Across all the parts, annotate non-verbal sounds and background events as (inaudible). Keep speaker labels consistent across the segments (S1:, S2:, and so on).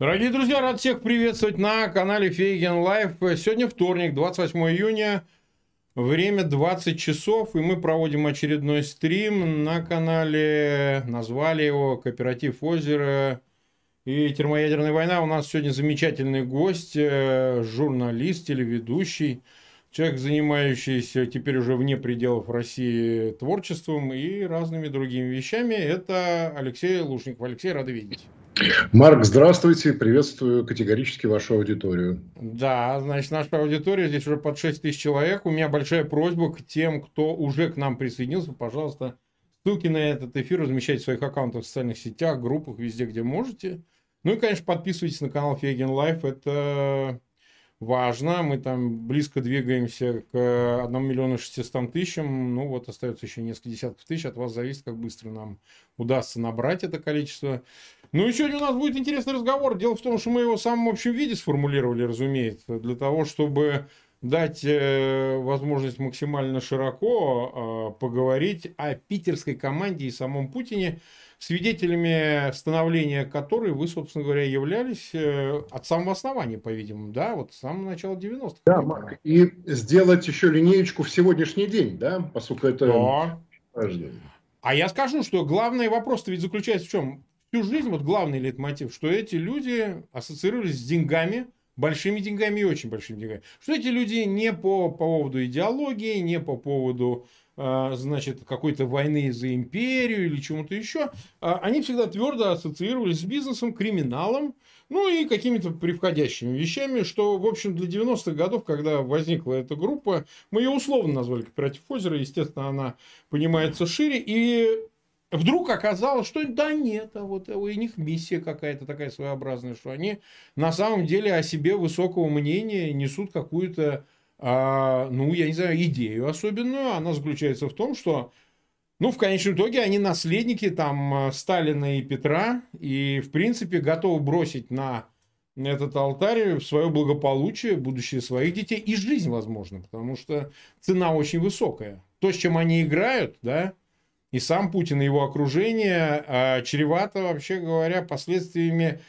S1: Дорогие друзья, рад всех приветствовать на канале Фейгин Live. Сегодня вторник, 28 июня, время 20 часов, и мы проводим очередной стрим на канале, назвали его «Кооператив Озеро и термоядерная война». У нас сегодня замечательный гость, э, журналист, телеведущий, человек, занимающийся теперь уже вне пределов России творчеством и разными другими вещами. Это Алексей Лушников. Алексей, рады видеть.
S2: Марк, здравствуйте, приветствую категорически вашу аудиторию.
S1: Да, значит, наша аудитория здесь уже под 6 тысяч человек. У меня большая просьба к тем, кто уже к нам присоединился, пожалуйста, ссылки на этот эфир размещайте в своих аккаунтах в социальных сетях, группах, везде, где можете. Ну и, конечно, подписывайтесь на канал Фейгин Live, это важно. Мы там близко двигаемся к 1 миллиону 600 тысячам. Ну вот остается еще несколько десятков тысяч. От вас зависит, как быстро нам удастся набрать это количество. Ну и сегодня у нас будет интересный разговор. Дело в том, что мы его в самом общем виде сформулировали, разумеется, для того, чтобы дать э, возможность максимально широко э, поговорить о питерской команде и самом Путине, свидетелями становления которой вы, собственно говоря, являлись э, от самого основания, по-видимому, да, вот с самого начала 90-х.
S2: Да, Марк, и сделать еще линеечку в сегодняшний день, да, поскольку это да.
S1: А я скажу, что главный вопрос-то ведь заключается в чем? Всю жизнь вот главный лейтмотив, что эти люди ассоциировались с деньгами, большими деньгами и очень большими деньгами. Что эти люди не по, по поводу идеологии, не по поводу а, значит, какой-то войны за империю или чему-то еще, а, они всегда твердо ассоциировались с бизнесом, криминалом, ну и какими-то превходящими вещами, что, в общем, для 90-х годов, когда возникла эта группа, мы ее условно назвали «Кооператив озера», естественно, она понимается шире, и Вдруг оказалось, что да нет, а вот у них миссия какая-то такая своеобразная, что они на самом деле о себе высокого мнения несут какую-то, а, ну, я не знаю, идею особенную. Она заключается в том, что, ну, в конечном итоге они наследники там Сталина и Петра, и, в принципе, готовы бросить на этот алтарь свое благополучие, будущее своих детей и жизнь, возможно, потому что цена очень высокая. То, с чем они играют, да, и сам Путин и его окружение а, чревато, вообще говоря, последствиями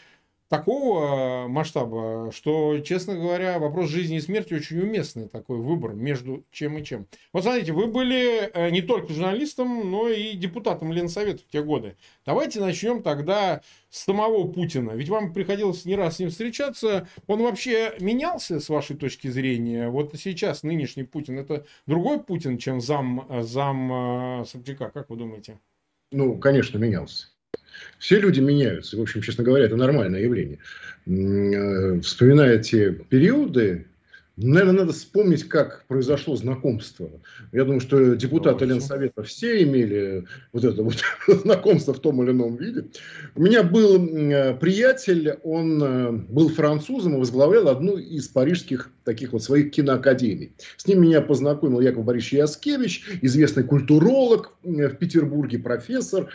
S1: такого масштаба, что, честно говоря, вопрос жизни и смерти очень уместный такой выбор между чем и чем. Вот смотрите, вы были э, не только журналистом, но и депутатом Ленсовета в те годы. Давайте начнем тогда с самого Путина. Ведь вам приходилось не раз с ним встречаться. Он вообще менялся с вашей точки зрения? Вот сейчас нынешний Путин это другой Путин, чем зам, зам э, Собчака, как вы думаете?
S2: Ну, конечно, менялся. Все люди меняются. В общем, честно говоря, это нормальное явление. Э, вспоминая те периоды, Наверное, надо вспомнить, как произошло знакомство. Я думаю, что депутаты Ленсовета все имели вот это вот (laughs) знакомство в том или ином виде. У меня был приятель, он э, был французом и возглавлял одну из парижских таких вот своих киноакадемий. С ним меня познакомил Яков Борисович Яскевич, известный культуролог в Петербурге, профессор.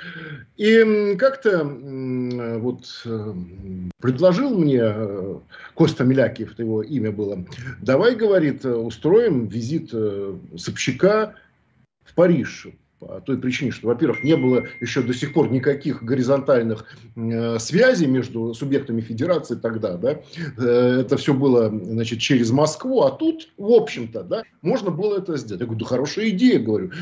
S2: И как-то вот э, предложил мне, э, Коста Милякиев, его имя было, давай, говорит, устроим визит э, Собчака в Париж по той причине, что, во-первых, не было еще до сих пор никаких горизонтальных э, связей между субъектами федерации тогда, да, э, это все было, значит, через Москву, а тут, в общем-то, да, можно было это сделать. Я говорю, да хорошая идея, говорю,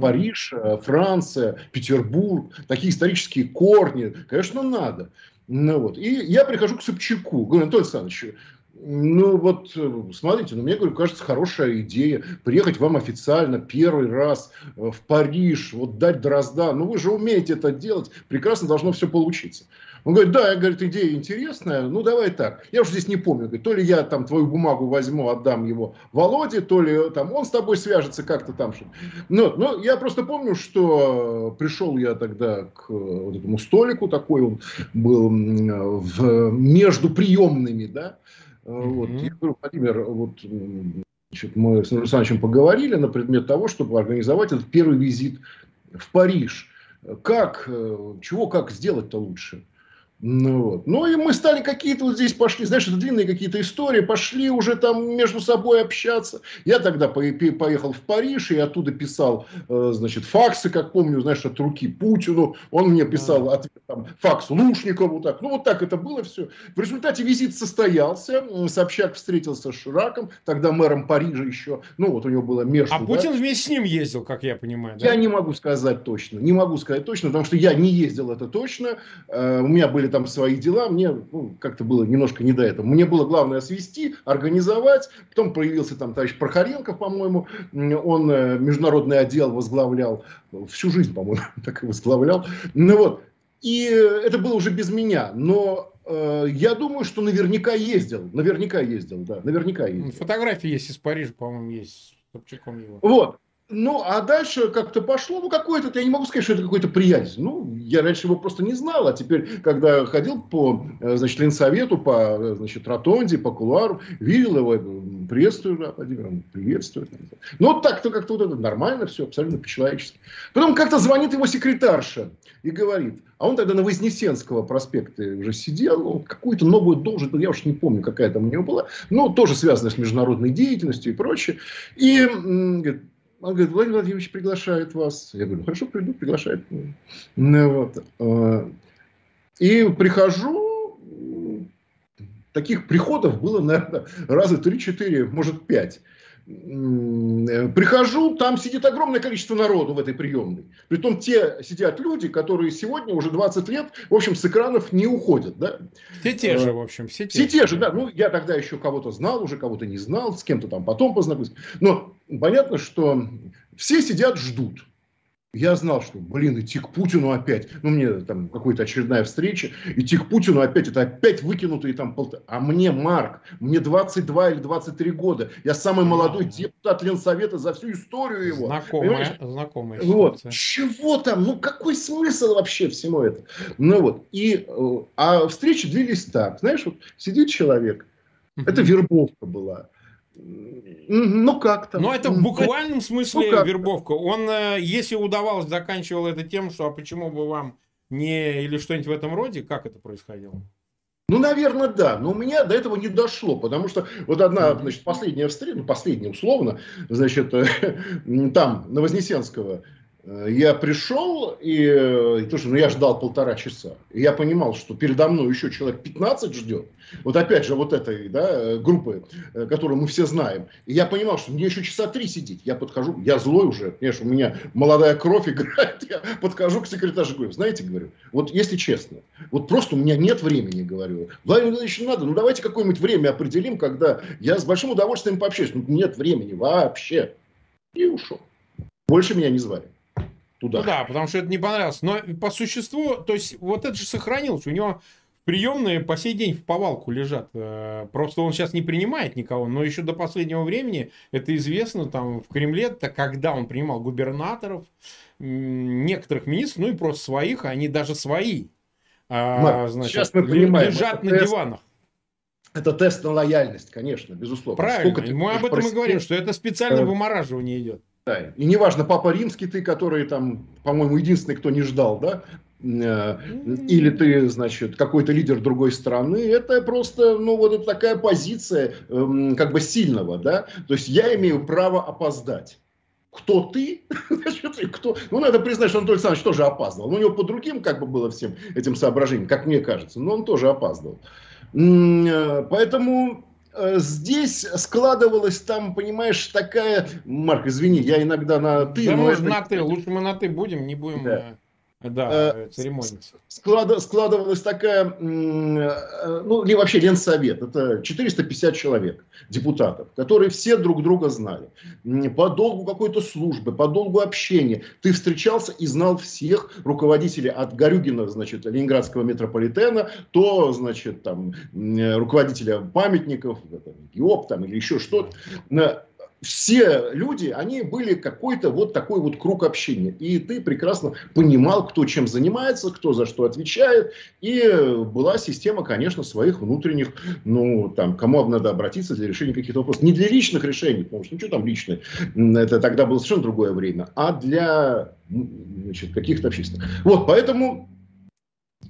S2: Париж, э, Франция, Петербург, такие исторические корни, конечно, надо. Ну вот. И я прихожу к Собчаку, говорю, Анатолий Александрович, ну вот, э, смотрите, ну мне, говорю, кажется, хорошая идея приехать вам официально первый раз э, в Париж, вот дать дрозда. Ну вы же умеете это делать, прекрасно должно все получиться. Он говорит, да, я, говорит, идея интересная, ну давай так. Я уже здесь не помню, говорит, то ли я там твою бумагу возьму, отдам его Володе, то ли там он с тобой свяжется как-то там. Но, но я просто помню, что пришел я тогда к вот этому столику, такой он был в, между приемными, да, вот. Я говорю, Владимир, вот значит, мы с Александровичем поговорили на предмет того, чтобы организовать этот первый визит в Париж. Как, э, чего, как сделать-то лучше? Ну, вот. ну и мы стали какие-то вот здесь пошли, знаешь, это длинные какие-то истории, пошли уже там между собой общаться. Я тогда поехал в Париж и оттуда писал, э, значит, факсы, как помню, знаешь, от руки Путину. Он мне писал ответ, там, факс Лушникову. Так. Ну вот так это было все. В результате визит состоялся. Собчак встретился с Шираком, тогда мэром Парижа еще. Ну вот у него было между.
S1: А да? Путин вместе с ним ездил, как я понимаю.
S2: Да? Я не могу сказать точно. Не могу сказать точно, потому что я не ездил это точно. Э, у меня были там свои дела, мне ну, как-то было немножко не до этого. Мне было главное свести, организовать. Потом появился там товарищ Прохоренков, по-моему, он э, международный отдел возглавлял, всю жизнь, по-моему, (laughs) так и возглавлял. Ну вот, и это было уже без меня, но э, я думаю, что наверняка ездил, наверняка ездил, да, наверняка ездил.
S1: Фотографии есть из Парижа, по-моему, есть с Собчаком его.
S2: Вот, ну, а дальше как-то пошло, ну, какой-то, я не могу сказать, что это какой-то приязнь. Ну, я раньше его просто не знал, а теперь, когда ходил по, э, значит, Ленсовету, по, э, значит, Ротонде, по кулуару, видел его, приветствую, да, Владимир, приветствую. Ну, вот так-то как-то вот это нормально все, абсолютно по-человечески. Потом как-то звонит его секретарша и говорит, а он тогда на Вознесенского проспекте уже сидел, он какую-то новую должность, я уж не помню, какая там у него была, но тоже связанная с международной деятельностью и прочее. И говорит, он говорит, Владимир Владимирович приглашает вас. Я говорю, хорошо, приду, приглашает. Ну, вот. А, и прихожу, таких приходов было, наверное, раза 3-4, может 5. Прихожу, там сидит огромное количество народу в этой приемной. Притом те сидят люди, которые сегодня уже 20 лет, в общем, с экранов не уходят. Да?
S1: Все те же, в общем, все
S2: те. Все те же, да. Ну, я тогда еще кого-то знал, уже кого-то не знал, с кем-то там потом познакомился. Но понятно, что все сидят, ждут. Я знал, что, блин, идти к Путину опять. Ну, мне там какая-то очередная встреча. Идти к Путину опять, это опять выкинутые там полтора. А мне, Марк, мне 22 или 23 года. Я самый молодой депутат Ленсовета за всю историю его.
S1: Знакомая, знакомая
S2: Вот. Чего там? Ну, какой смысл вообще всему это? Ну, вот. И, э, а встречи длились так. Знаешь, вот сидит человек. Это вербовка была ну, как-то.
S1: Но это в буквальном смысле ну, вербовка. Он, э, если удавалось, заканчивал это тем, что а почему бы вам не... Или что-нибудь в этом роде? Как это происходило?
S2: Ну, наверное, да. Но у меня до этого не дошло, потому что вот одна, значит, последняя встреча, ну, последняя условно, значит, (laughs) там, на Вознесенского, Э, я пришел, и, и тоже, ну, я ждал полтора часа. И я понимал, что передо мной еще человек 15 ждет. Вот опять же, вот этой да, группы, э, которую мы все знаем. И я понимал, что мне еще часа три сидеть. Я подхожу, я злой уже, конечно, у меня молодая кровь играет. Я подхожу к секретарю, говорю, знаете, говорю, вот если честно, вот просто у меня нет времени, говорю. Владимир Владимирович, надо, ну давайте какое-нибудь время определим, когда я с большим удовольствием пообщаюсь. Ну, нет времени вообще. И ушел. Больше меня не звали
S1: туда. Ну да, потому что это не понравилось. Но по существу, то есть вот это же сохранилось. У него приемные по сей день в повалку лежат. Э, просто он сейчас не принимает никого, но еще до последнего времени это известно там в Кремле, это когда он принимал губернаторов, некоторых министров, ну и просто своих, они даже свои.
S2: А, значит, сейчас мы понимаем,
S1: лежат на тест, диванах.
S2: Это тест на лояльность, конечно, безусловно.
S1: Правильно, мы об этом и говорим, что это специальное вымораживание идет.
S2: Да. И неважно, папа римский ты, который там, по-моему, единственный, кто не ждал, да, э, или ты, значит, какой-то лидер другой страны, это просто, ну, вот это такая позиция эм, как бы сильного, да, то есть я имею право опоздать. Кто ты? (laughs) Кто? Ну, надо признать, что Анатолий Александрович тоже опаздывал. Но у него по другим как бы было всем этим соображением, как мне кажется, но он тоже опаздывал. Э, поэтому здесь складывалась там, понимаешь, такая... Марк, извини, я иногда на
S1: ты... Да, но это... на ты. Лучше мы на ты будем, не будем... Да. Э, да,
S2: э, церемониться. Склад, складывалась такая, ну, не вообще Ленсовет, это 450 человек, депутатов, которые все друг друга знали. По долгу какой-то службы, по долгу общения. Ты встречался и знал всех руководителей от Горюгина, значит, Ленинградского метрополитена, то, значит, там, руководителя памятников, ГИОП там или еще что-то все люди, они были какой-то вот такой вот круг общения. И ты прекрасно понимал, кто чем занимается, кто за что отвечает. И была система, конечно, своих внутренних, ну, там, кому надо обратиться для решения каких-то вопросов. Не для личных решений, потому что ничего там личное, это тогда было совершенно другое время, а для значит, каких-то общественных. Вот, поэтому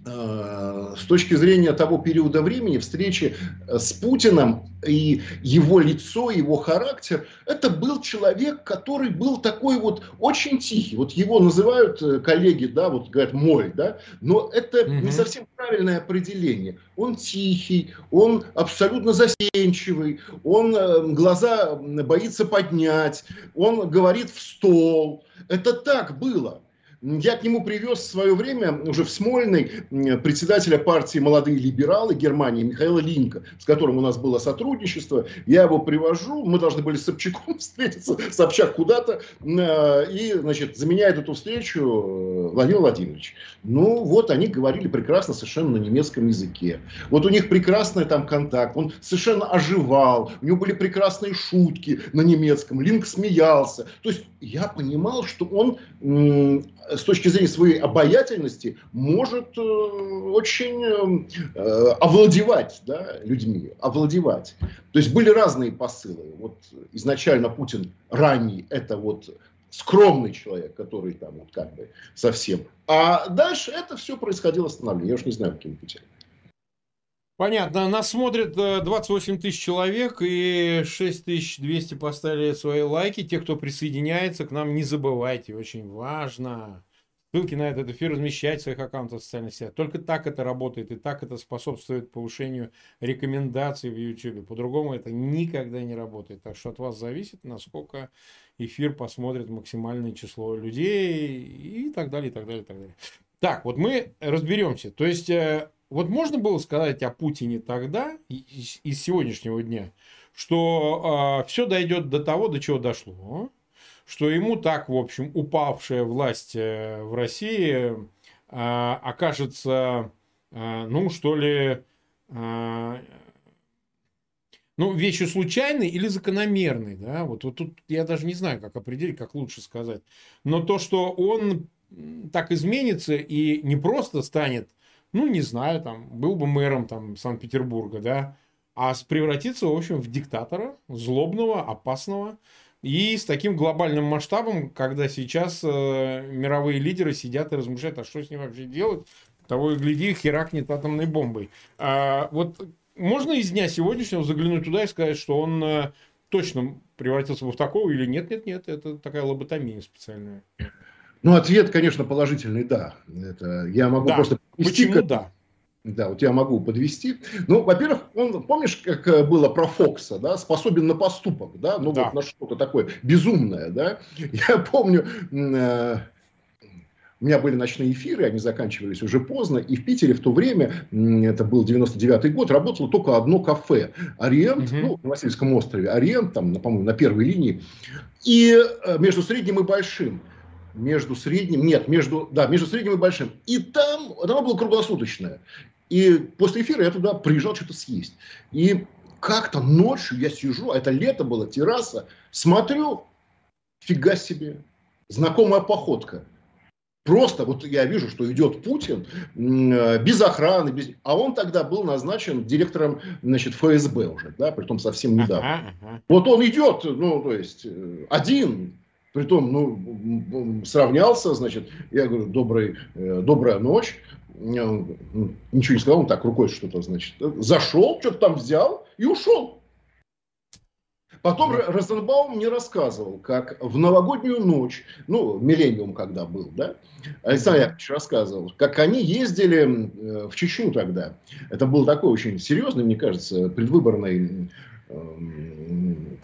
S2: э, с точки зрения того периода времени, встречи э, с Путиным и его лицо, его характер, это был человек, который был такой вот очень тихий. Вот его называют э, коллеги, да, вот говорят мой, да, но это угу. не совсем правильное определение. Он тихий, он абсолютно застенчивый, он глаза боится поднять, он говорит в стол. Это так было. Я к нему привез в свое время, уже в Смольный, председателя партии «Молодые либералы» Германии Михаила Линка, с которым у нас было сотрудничество. Я его привожу, мы должны были с Собчаком (laughs) встретиться, Собчак куда-то, э, и, значит, заменяет эту встречу э, Владимир Владимирович. Ну, вот они говорили прекрасно совершенно на немецком языке. Вот у них прекрасный там контакт, он совершенно оживал, у него были прекрасные шутки на немецком, Линк смеялся. То есть я понимал, что он с точки зрения своей обаятельности может э, очень э, овладевать да, людьми, овладевать. То есть были разные посылы. Вот изначально Путин ранний это вот скромный человек, который там вот как бы совсем. А дальше это все происходило становление. Я уж не знаю, каким путем.
S1: Понятно. Нас смотрит 28 э, тысяч человек и 6200 поставили свои лайки. Те, кто присоединяется к нам, не забывайте, очень важно. Ссылки на этот эфир размещать в своих аккаунтах в социальных сетях. Только так это работает, и так это способствует повышению рекомендаций в YouTube. По-другому это никогда не работает. Так что от вас зависит, насколько эфир посмотрит максимальное число людей и так далее, и так далее, и так далее. Так, вот мы разберемся. То есть, э, вот можно было сказать о Путине тогда, из, сегодняшнего дня, что э, все дойдет до того, до чего дошло, что ему так, в общем, упавшая власть э, в России э, окажется, э, ну, что ли, э, ну, вещью случайной или закономерной, да, вот, вот тут я даже не знаю, как определить, как лучше сказать, но то, что он так изменится и не просто станет ну, не знаю, там, был бы мэром там, Санкт-Петербурга, да, а превратиться, в общем, в диктатора, злобного, опасного, и с таким глобальным масштабом, когда сейчас э, мировые лидеры сидят и размышляют, а что с ним вообще делать, того и гляди, херакнет атомной бомбой. А, вот можно из дня сегодняшнего заглянуть туда и сказать, что он э, точно превратился бы в такого или нет, нет, нет, это такая лоботомия специальная.
S2: Ну, ответ, конечно, положительный «да». Это я могу да. просто...
S1: Почему «да»?
S2: Да, вот я могу подвести. Ну, во-первых, он, помнишь, как э, было про Фокса, да, способен на поступок, да, ну да. вот на что-то такое безумное, да. (laughs) Я помню, э, у меня были ночные эфиры, они заканчивались уже поздно, и в Питере в то время, это был 99-й год, работало только одно кафе, Ориент, угу. ну, на Васильевском острове, Ориент, там, по-моему, на первой линии, и э, между средним и большим между средним, нет, между, да, между средним и большим. И там, оно было круглосуточное. И после эфира я туда приезжал что-то съесть. И как-то ночью я сижу, а это лето было, терраса, смотрю, фига себе, знакомая походка. Просто вот я вижу, что идет Путин без охраны, без... а он тогда был назначен директором значит, ФСБ уже, да, при том совсем недавно. Ага, ага. Вот он идет, ну, то есть, э, один, Притом, ну, сравнялся, значит, я говорю, добрый, э, добрая ночь. Ну, ничего не сказал, он так рукой что-то, значит. Зашел, что-то там взял и ушел. Потом Розенбаум мне рассказывал, как в новогоднюю ночь, ну, миллениум когда был, да, Александр Яковлевич рассказывал, как они ездили э, в Чечню тогда. Это был такой очень серьезный, мне кажется, предвыборный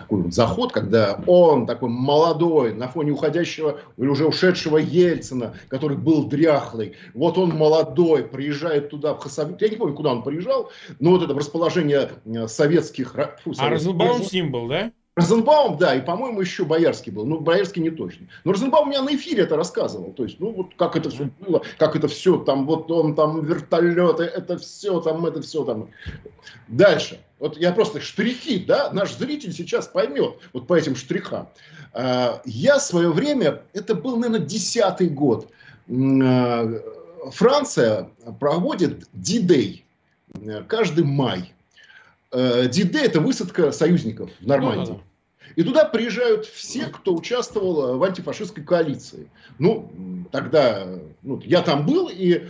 S2: такой вот заход, когда он такой молодой, на фоне уходящего или уже ушедшего Ельцина, который был дряхлый, вот он молодой, приезжает туда, в Хасавюрт, я не помню, куда он приезжал, но вот это расположение э, советских...
S1: Фу, а Розенбаум с ним был, да?
S2: Розенбаум, да, и, по-моему, еще Боярский был. Ну, Боярский не точно. Но Розенбаум у меня на эфире это рассказывал. То есть, ну, вот как это все было, как это все, там, вот он, там, вертолеты, это все, там, это все, там. Дальше. Вот я просто штрихи, да, наш зритель сейчас поймет вот по этим штрихам. А, я в свое время, это был, наверное, десятый год, а, Франция проводит D-Day каждый май. D-Day – это высадка союзников в Нормандии. Ну, да, да. И туда приезжают все, кто участвовал в антифашистской коалиции. Ну, тогда ну, я там был, и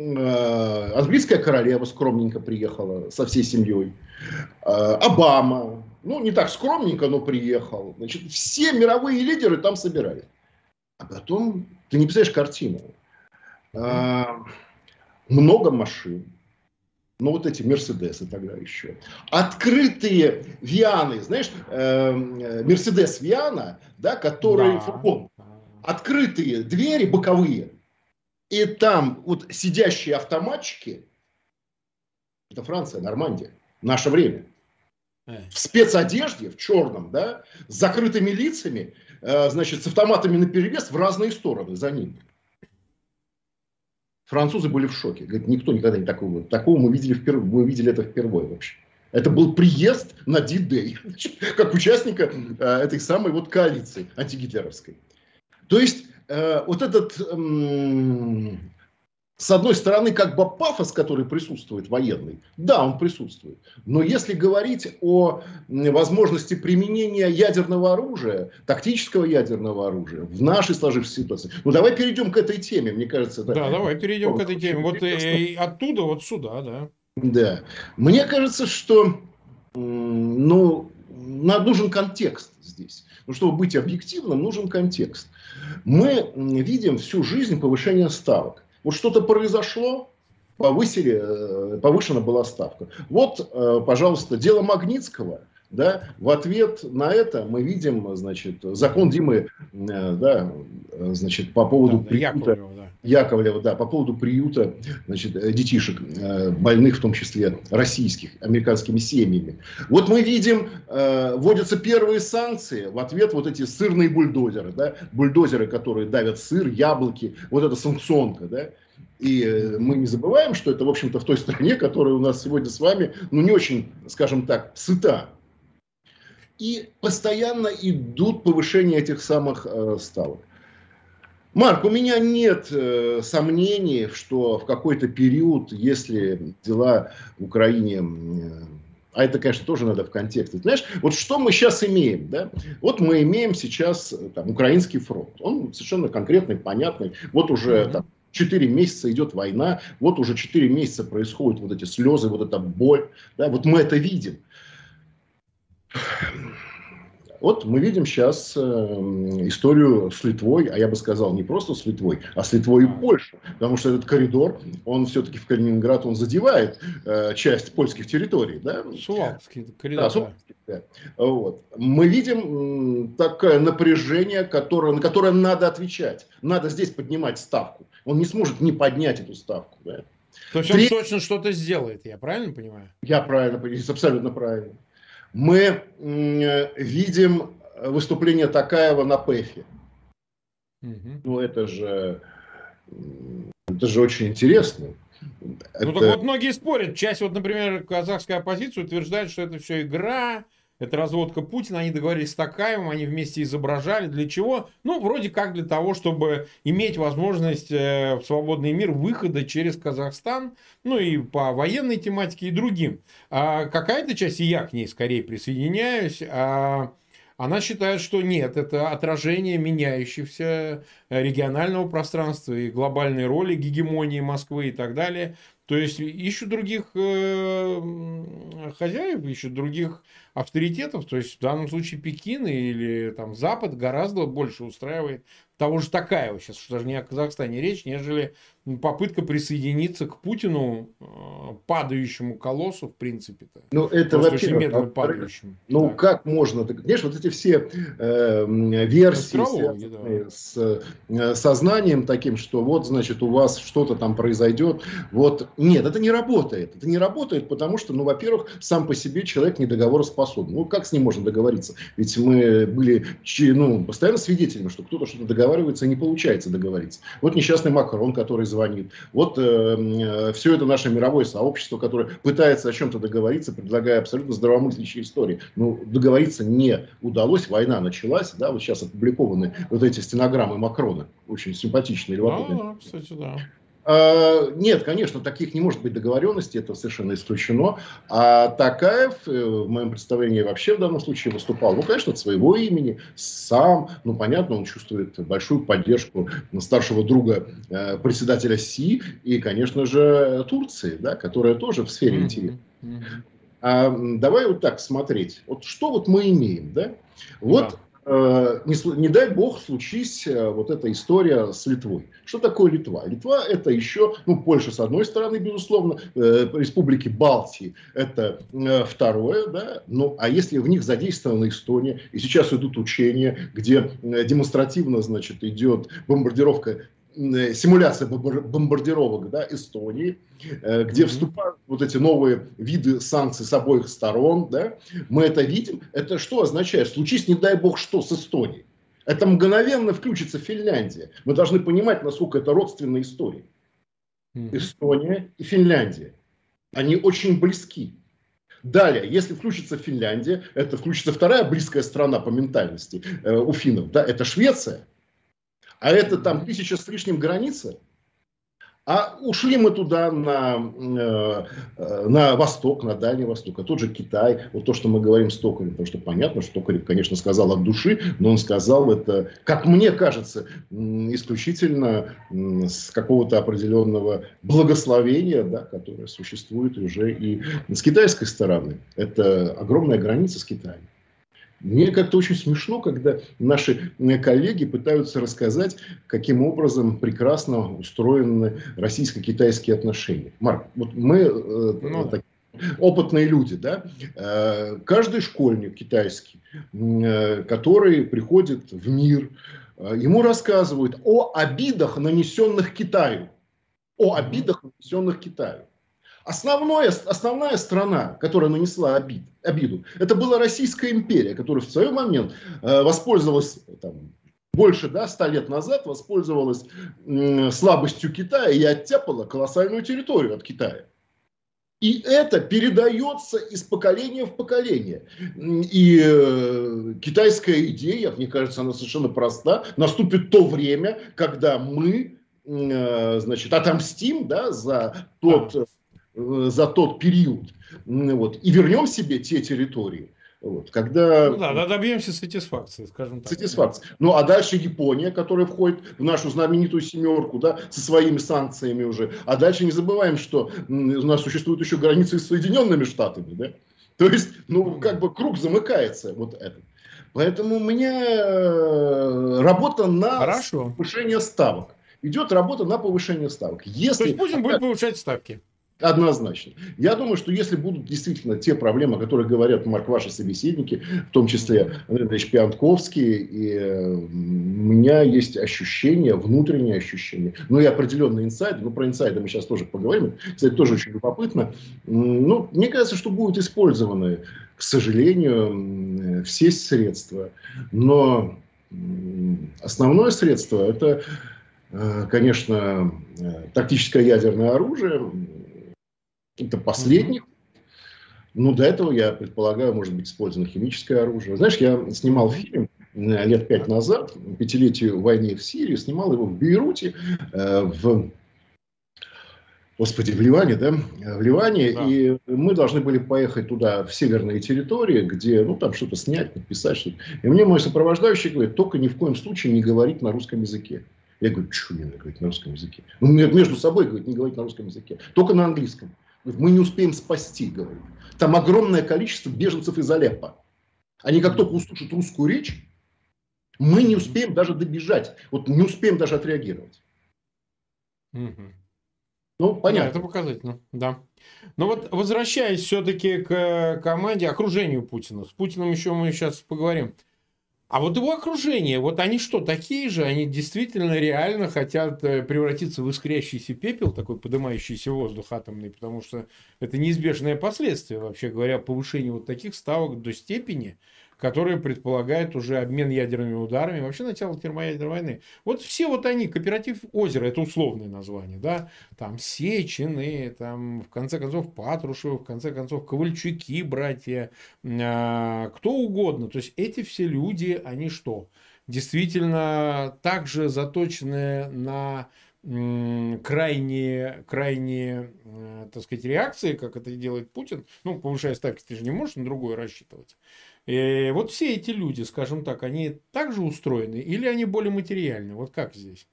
S2: Э, английская королева скромненько приехала со всей семьей. Э, Обама, ну, не так скромненько, но приехал. Значит, все мировые лидеры там собирались. А потом, ты не представляешь картину. Э, много машин, ну вот эти Мерседесы тогда еще. Открытые Вианы, знаешь, Мерседес Виана, да, который да. фургон. Открытые двери боковые, и там вот сидящие автоматчики, это Франция, Нормандия, наше время, э. в спецодежде, в черном, да, с закрытыми лицами, э, значит, с автоматами на перевес в разные стороны за ними. Французы были в шоке. Говорят, никто никогда не такого. Такого мы видели впервые. Мы видели это впервые вообще. Это был приезд на D-Day, (laughs) как участника э, этой самой вот коалиции антигитлеровской. То есть Э, вот этот, с одной стороны, как бы пафос, который присутствует военный, да, он присутствует. Но если говорить о возможности применения ядерного оружия, тактического ядерного оружия в нашей сложившейся ситуации, ну давай перейдем к этой теме, мне кажется.
S1: Это... Да, давай перейдем к этой теме. Вот и оттуда, вот сюда, да.
S2: Да. Мне кажется, что ну, нужен контекст здесь. Ну, чтобы быть объективным, нужен контекст мы видим всю жизнь повышение ставок. Вот что-то произошло, повысили, э, повышена была ставка. Вот, э, пожалуйста, дело Магнитского. Да, в ответ на это мы видим, значит, закон Димы, э, да, значит, по поводу да, да. Яковлева, да, по поводу приюта, значит, детишек, больных, в том числе российских, американскими семьями. Вот мы видим, вводятся первые санкции, в ответ вот эти сырные бульдозеры, да, бульдозеры, которые давят сыр, яблоки, вот эта санкционка, да, и э, мы не забываем, что это, в общем-то, в той стране, которая у нас сегодня с вами, ну, не очень, скажем так, сыта. И постоянно идут повышения этих самых э, ставок. Марк, у меня нет э, сомнений, что в какой-то период, если дела в Украине, э, а это, конечно, тоже надо в контексте. Знаешь, вот что мы сейчас имеем, да? Вот мы имеем сейчас э, там, украинский фронт. Он совершенно конкретный, понятный. Вот уже там, 4 месяца идет война, вот уже 4 месяца происходят вот эти слезы, вот эта боль. Да, вот мы это видим. Вот мы видим сейчас э, историю с Литвой, а я бы сказал не просто с Литвой, а с Литвой и Польшей, потому что этот коридор, он все-таки в Калининград, он задевает э, часть польских территорий. Да? Сувалский коридор. Да, Сувалский, да. Вот. Мы видим такое напряжение, которое, на которое надо отвечать. Надо здесь поднимать ставку. Он не сможет не поднять эту ставку. Да?
S1: То есть он точно что-то сделает, я правильно понимаю?
S2: Я правильно понимаю, абсолютно правильно мы видим выступление Такаева на ПЭФе. Угу. Ну, это же, это же очень интересно.
S1: Ну, это... так вот многие спорят. Часть, вот, например, казахская оппозиция утверждает, что это все игра, это разводка Путина, они договорились с Такаевым, они вместе изображали. Для чего? Ну, вроде как для того, чтобы иметь возможность э, в свободный мир выхода через Казахстан, ну и по военной тематике и другим. А какая-то часть, и я к ней скорее присоединяюсь, а она считает, что нет, это отражение меняющегося регионального пространства и глобальной роли гегемонии Москвы и так далее. То есть ищут других э, хозяев, ищут других авторитетов. То есть в данном случае Пекин или там Запад гораздо больше устраивает того же Такаева, сейчас что даже не о Казахстане речь, нежели попытка присоединиться к Путину, э, падающему колоссу, в принципе-то.
S2: Ну, это вообще медленно падающему. Ну, да. как можно? Знаешь, вот эти все э, версии да. с э, сознанием таким, что вот, значит, у вас что-то там произойдет. Вот, нет, это не работает. Это не работает, потому что, ну, во-первых, сам по себе человек недоговороспособен. Ну, как с ним можно договориться? Ведь мы были, ну, постоянно свидетелями, что кто-то что-то договаривается договаривается, не получается договориться. Вот несчастный Макрон, который звонит. Вот э, э, все это наше мировое сообщество, которое пытается о чем-то договориться, предлагая абсолютно здравомыслящие истории. Ну, договориться не удалось, война началась. Да, вот сейчас опубликованы вот эти стенограммы Макрона, очень симпатичные. Да, да, кстати, да. А, нет, конечно, таких не может быть договоренностей, это совершенно исключено. А Такаев, э, в моем представлении, вообще в данном случае выступал, ну, конечно, от своего имени, сам, ну, понятно, он чувствует большую поддержку старшего друга э, председателя Си и, конечно же, Турции, да, которая тоже в сфере интересов. А, давай вот так смотреть. Вот что вот мы имеем, да? Вот да. Э, не, не дай бог случись э, вот эта история с Литвой. Что такое Литва? Литва это еще, ну, Польша с одной стороны, безусловно, э, республики Балтии это второе, да, ну, а если в них задействована Эстония, и сейчас идут учения, где демонстративно, значит, идет бомбардировка Э, симуляция бомбардировок да, Эстонии, э, где вступают вот эти новые виды санкций с обоих сторон, да, мы это видим. Это что означает? Случись, не дай бог, что с Эстонией. Это мгновенно включится Финляндия. Мы должны понимать, насколько это родственная история. Mm-hmm. Эстония и Финляндия. Они очень близки. Далее, если включится Финляндия, это включится вторая близкая страна по ментальности э, у финнов, да, это Швеция. А это там тысяча с лишним границы. А ушли мы туда на, э, на восток, на Дальний Восток, а тот же Китай, вот то, что мы говорим с Токарем, потому что понятно, что Токарев, конечно, сказал от души, но он сказал это, как мне кажется, исключительно с какого-то определенного благословения, да, которое существует уже и с китайской стороны. Это огромная граница с Китаем. Мне как-то очень смешно, когда наши коллеги пытаются рассказать, каким образом прекрасно устроены российско-китайские отношения. Марк, вот мы э, ну, так, опытные люди, да, э, каждый школьник китайский, э, который приходит в мир, ему рассказывают о обидах, нанесенных Китаю, о обидах, нанесенных Китаю. Основное, основная страна, которая нанесла обид, обиду, это была Российская империя, которая в свой момент э, воспользовалась там, больше да, 100 лет назад, воспользовалась э, слабостью Китая и оттяпала колоссальную территорию от Китая. И это передается из поколения в поколение. И э, китайская идея, мне кажется, она совершенно проста. Наступит то время, когда мы э, значит, отомстим да, за тот за тот период. Вот, и вернем себе те территории. Вот, когда...
S1: Ну да, да, добьемся сатисфакции, скажем так.
S2: Сатисфакции. Ну а дальше Япония, которая входит в нашу знаменитую семерку, да, со своими санкциями уже. А дальше не забываем, что у нас существуют еще границы с Соединенными Штатами, да. То есть, ну, как бы круг замыкается вот этот. Поэтому у меня э, работа на Хорошо. повышение ставок. Идет работа на повышение ставок.
S1: Если... То есть Путин будет повышать ставки?
S2: Однозначно. Я думаю, что если будут действительно те проблемы, о которых говорят, Марк, ваши собеседники, в том числе Андрей Андреевич Пиантковский, и у меня есть ощущение, внутреннее ощущение, ну и определенные инсайды, ну про инсайды мы сейчас тоже поговорим, кстати, тоже очень любопытно. Ну, мне кажется, что будут использованы, к сожалению, все средства, но основное средство это, э, конечно, э, тактическое ядерное оружие, это последних. Ну, до этого, я предполагаю, может быть использовано химическое оружие. Знаешь, я снимал фильм э, лет пять назад, пятилетию войны в Сирии, снимал его в Бейруте, э, в Господи, в Ливане, да? В Ливане. Да. И мы должны были поехать туда, в северные территории, где, ну, там что-то снять, написать что-то. И мне мой сопровождающий говорит, только ни в коем случае не говорить на русском языке. Я говорю, что мне говорить на русском языке? Ну, между собой, говорит, не говорить на русском языке. Только на английском. Мы не успеем спасти, говорит. Там огромное количество беженцев из Алеппо. Они как только услышат русскую речь, мы не успеем даже добежать. Вот не успеем даже отреагировать.
S1: Ну, понятно. Да, это показательно, да. Но вот возвращаясь все-таки к команде, окружению Путина. С Путиным еще мы сейчас поговорим. А вот его окружение, вот они что, такие же? Они действительно реально хотят э, превратиться в искрящийся пепел, такой поднимающийся воздух атомный, потому что это неизбежное последствие, вообще говоря, повышения вот таких ставок до степени, которые предполагают уже обмен ядерными ударами, вообще начало термоядерной войны. Вот все вот они, кооператив озера, это условное название, да, там Сечины, там, в конце концов, Патрушевы, в конце концов, Ковальчуки, братья, э, кто угодно. То есть эти все люди, они что? Действительно также заточены на крайние, крайние, э, так сказать, реакции, как это делает Путин, ну, повышая ставки, ты же не можешь на другое рассчитывать. И вот все эти люди, скажем так, они также устроены или они более материальны? Вот как здесь?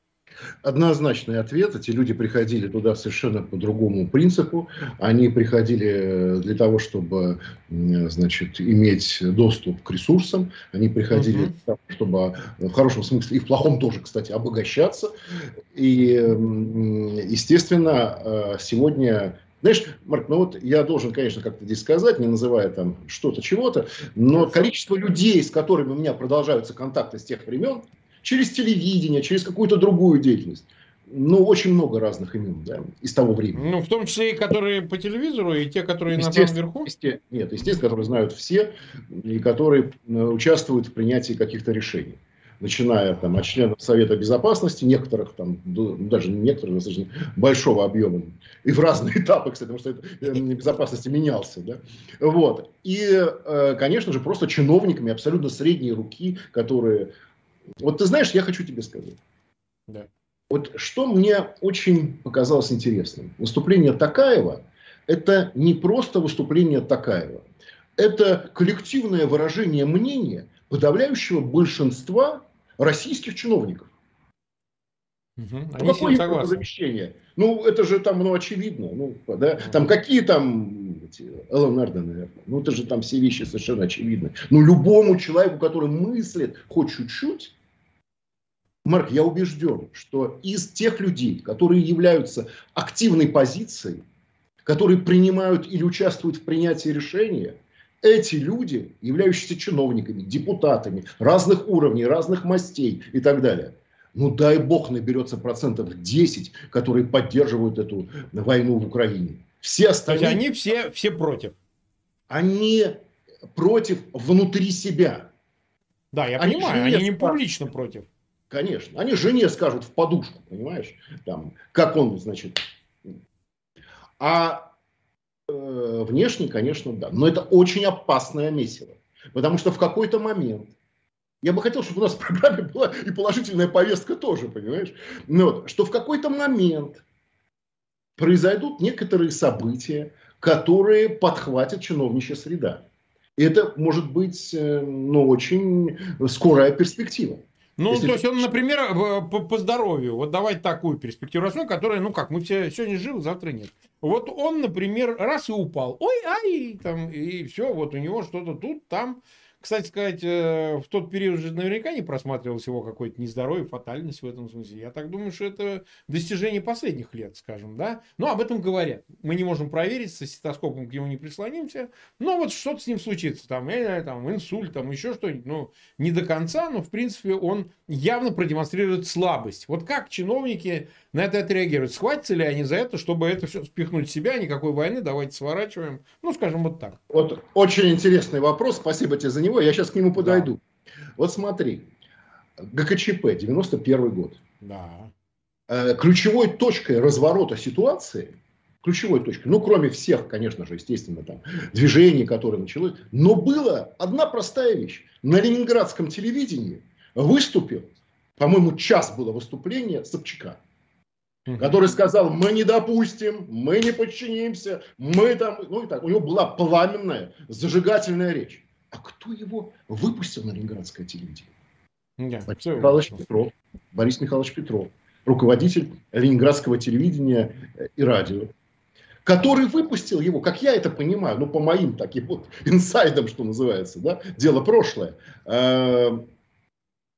S2: Однозначный ответ. Эти люди приходили туда совершенно по другому принципу. Они приходили э, для того, чтобы значит, иметь доступ к ресурсам. Они приходили угу. для того, чтобы, в хорошем смысле, и в плохом тоже, кстати, обогащаться. И, естественно, э, сегодня знаешь, Марк, ну вот я должен, конечно, как-то здесь сказать, не называя там что-то, чего-то, но количество людей, с которыми у меня продолжаются контакты с тех времен, через телевидение, через какую-то другую деятельность. Ну, очень много разных имен, да, из того времени.
S1: Ну, в том числе и которые по телевизору, и те, которые на самом верху?
S2: Есте... Нет, естественно, которые знают все, и которые э, участвуют в принятии каких-то решений. Начиная там, от членов Совета Безопасности, некоторых, там, даже некоторых достаточно большого объема, и в разные этапы, кстати, потому что это э, (laughs) безопасности менялся. Да? Вот. И, э, конечно же, просто чиновниками абсолютно средней руки, которые вот ты знаешь, я хочу тебе сказать. Да. Вот что мне очень показалось интересным. Выступление Такаева – это не просто выступление Такаева. Это коллективное выражение мнения подавляющего большинства российских чиновников. Угу. Ну, какое это замещение? Ну, это же там, ну, очевидно. Ну, да? Там какие там эти, Элонардо, наверное. Ну, это же там все вещи совершенно очевидны. Но любому человеку, который мыслит хоть чуть-чуть, Марк, я убежден, что из тех людей, которые являются активной позицией, которые принимают или участвуют в принятии решения, эти люди, являющиеся чиновниками, депутатами разных уровней, разных мастей и так далее, ну дай бог наберется процентов 10, которые поддерживают эту войну в Украине.
S1: Все остальные... То есть они все, все против?
S2: Они против внутри себя.
S1: Да, я они понимаю, они не публично против.
S2: Конечно. Они жене скажут в подушку, понимаешь? Там, как он, значит. А внешне, конечно, да. Но это очень опасное месиво. Потому что в какой-то момент я бы хотел, чтобы у нас в программе была и положительная повестка тоже, понимаешь? Но ну вот, что в какой-то момент произойдут некоторые события, которые подхватят чиновничья среда. И это может быть э, ну, очень скорая перспектива.
S1: Ну, Если... то есть он, например, по, по здоровью, вот давайте такую перспективу. Рассмотрим, которая, ну как, мы все сегодня живы, завтра нет. Вот он, например, раз и упал, ой, ай, там, и все, вот у него что-то тут, там, кстати сказать, э, в тот период же наверняка не просматривалось его какое-то нездоровье, фатальность в этом смысле. Я так думаю, что это достижение последних лет, скажем, да. Но об этом говорят. Мы не можем проверить, со стетоскопом к нему не прислонимся. Но вот что-то с ним случится, там, э, там инсульт, там еще что-нибудь. Ну, не до конца, но в принципе он явно продемонстрирует слабость. Вот как чиновники на это отреагируют? Схватятся ли они за это, чтобы это все спихнуть в себя? Никакой войны, давайте сворачиваем. Ну, скажем вот так.
S2: Вот очень интересный вопрос. Спасибо тебе за него. Я сейчас к нему подойду. Да. Вот смотри. ГКЧП, 91 год. Да. Э, ключевой точкой разворота ситуации, ключевой точкой, ну, кроме всех, конечно же, естественно, там, движений, которые началось, но была одна простая вещь. На ленинградском телевидении выступил, по-моему, час было выступление Собчака который сказал, мы не допустим, мы не подчинимся, мы там, ну и так. У него была пламенная, зажигательная речь. А кто его выпустил на ленинградское телевидение? Yeah, Борис, Михайлович Петров, Борис Михайлович Петров, руководитель ленинградского телевидения и радио, который выпустил его, как я это понимаю, ну по моим таким вот (laughs) инсайдам, что называется, да, дело прошлое, э,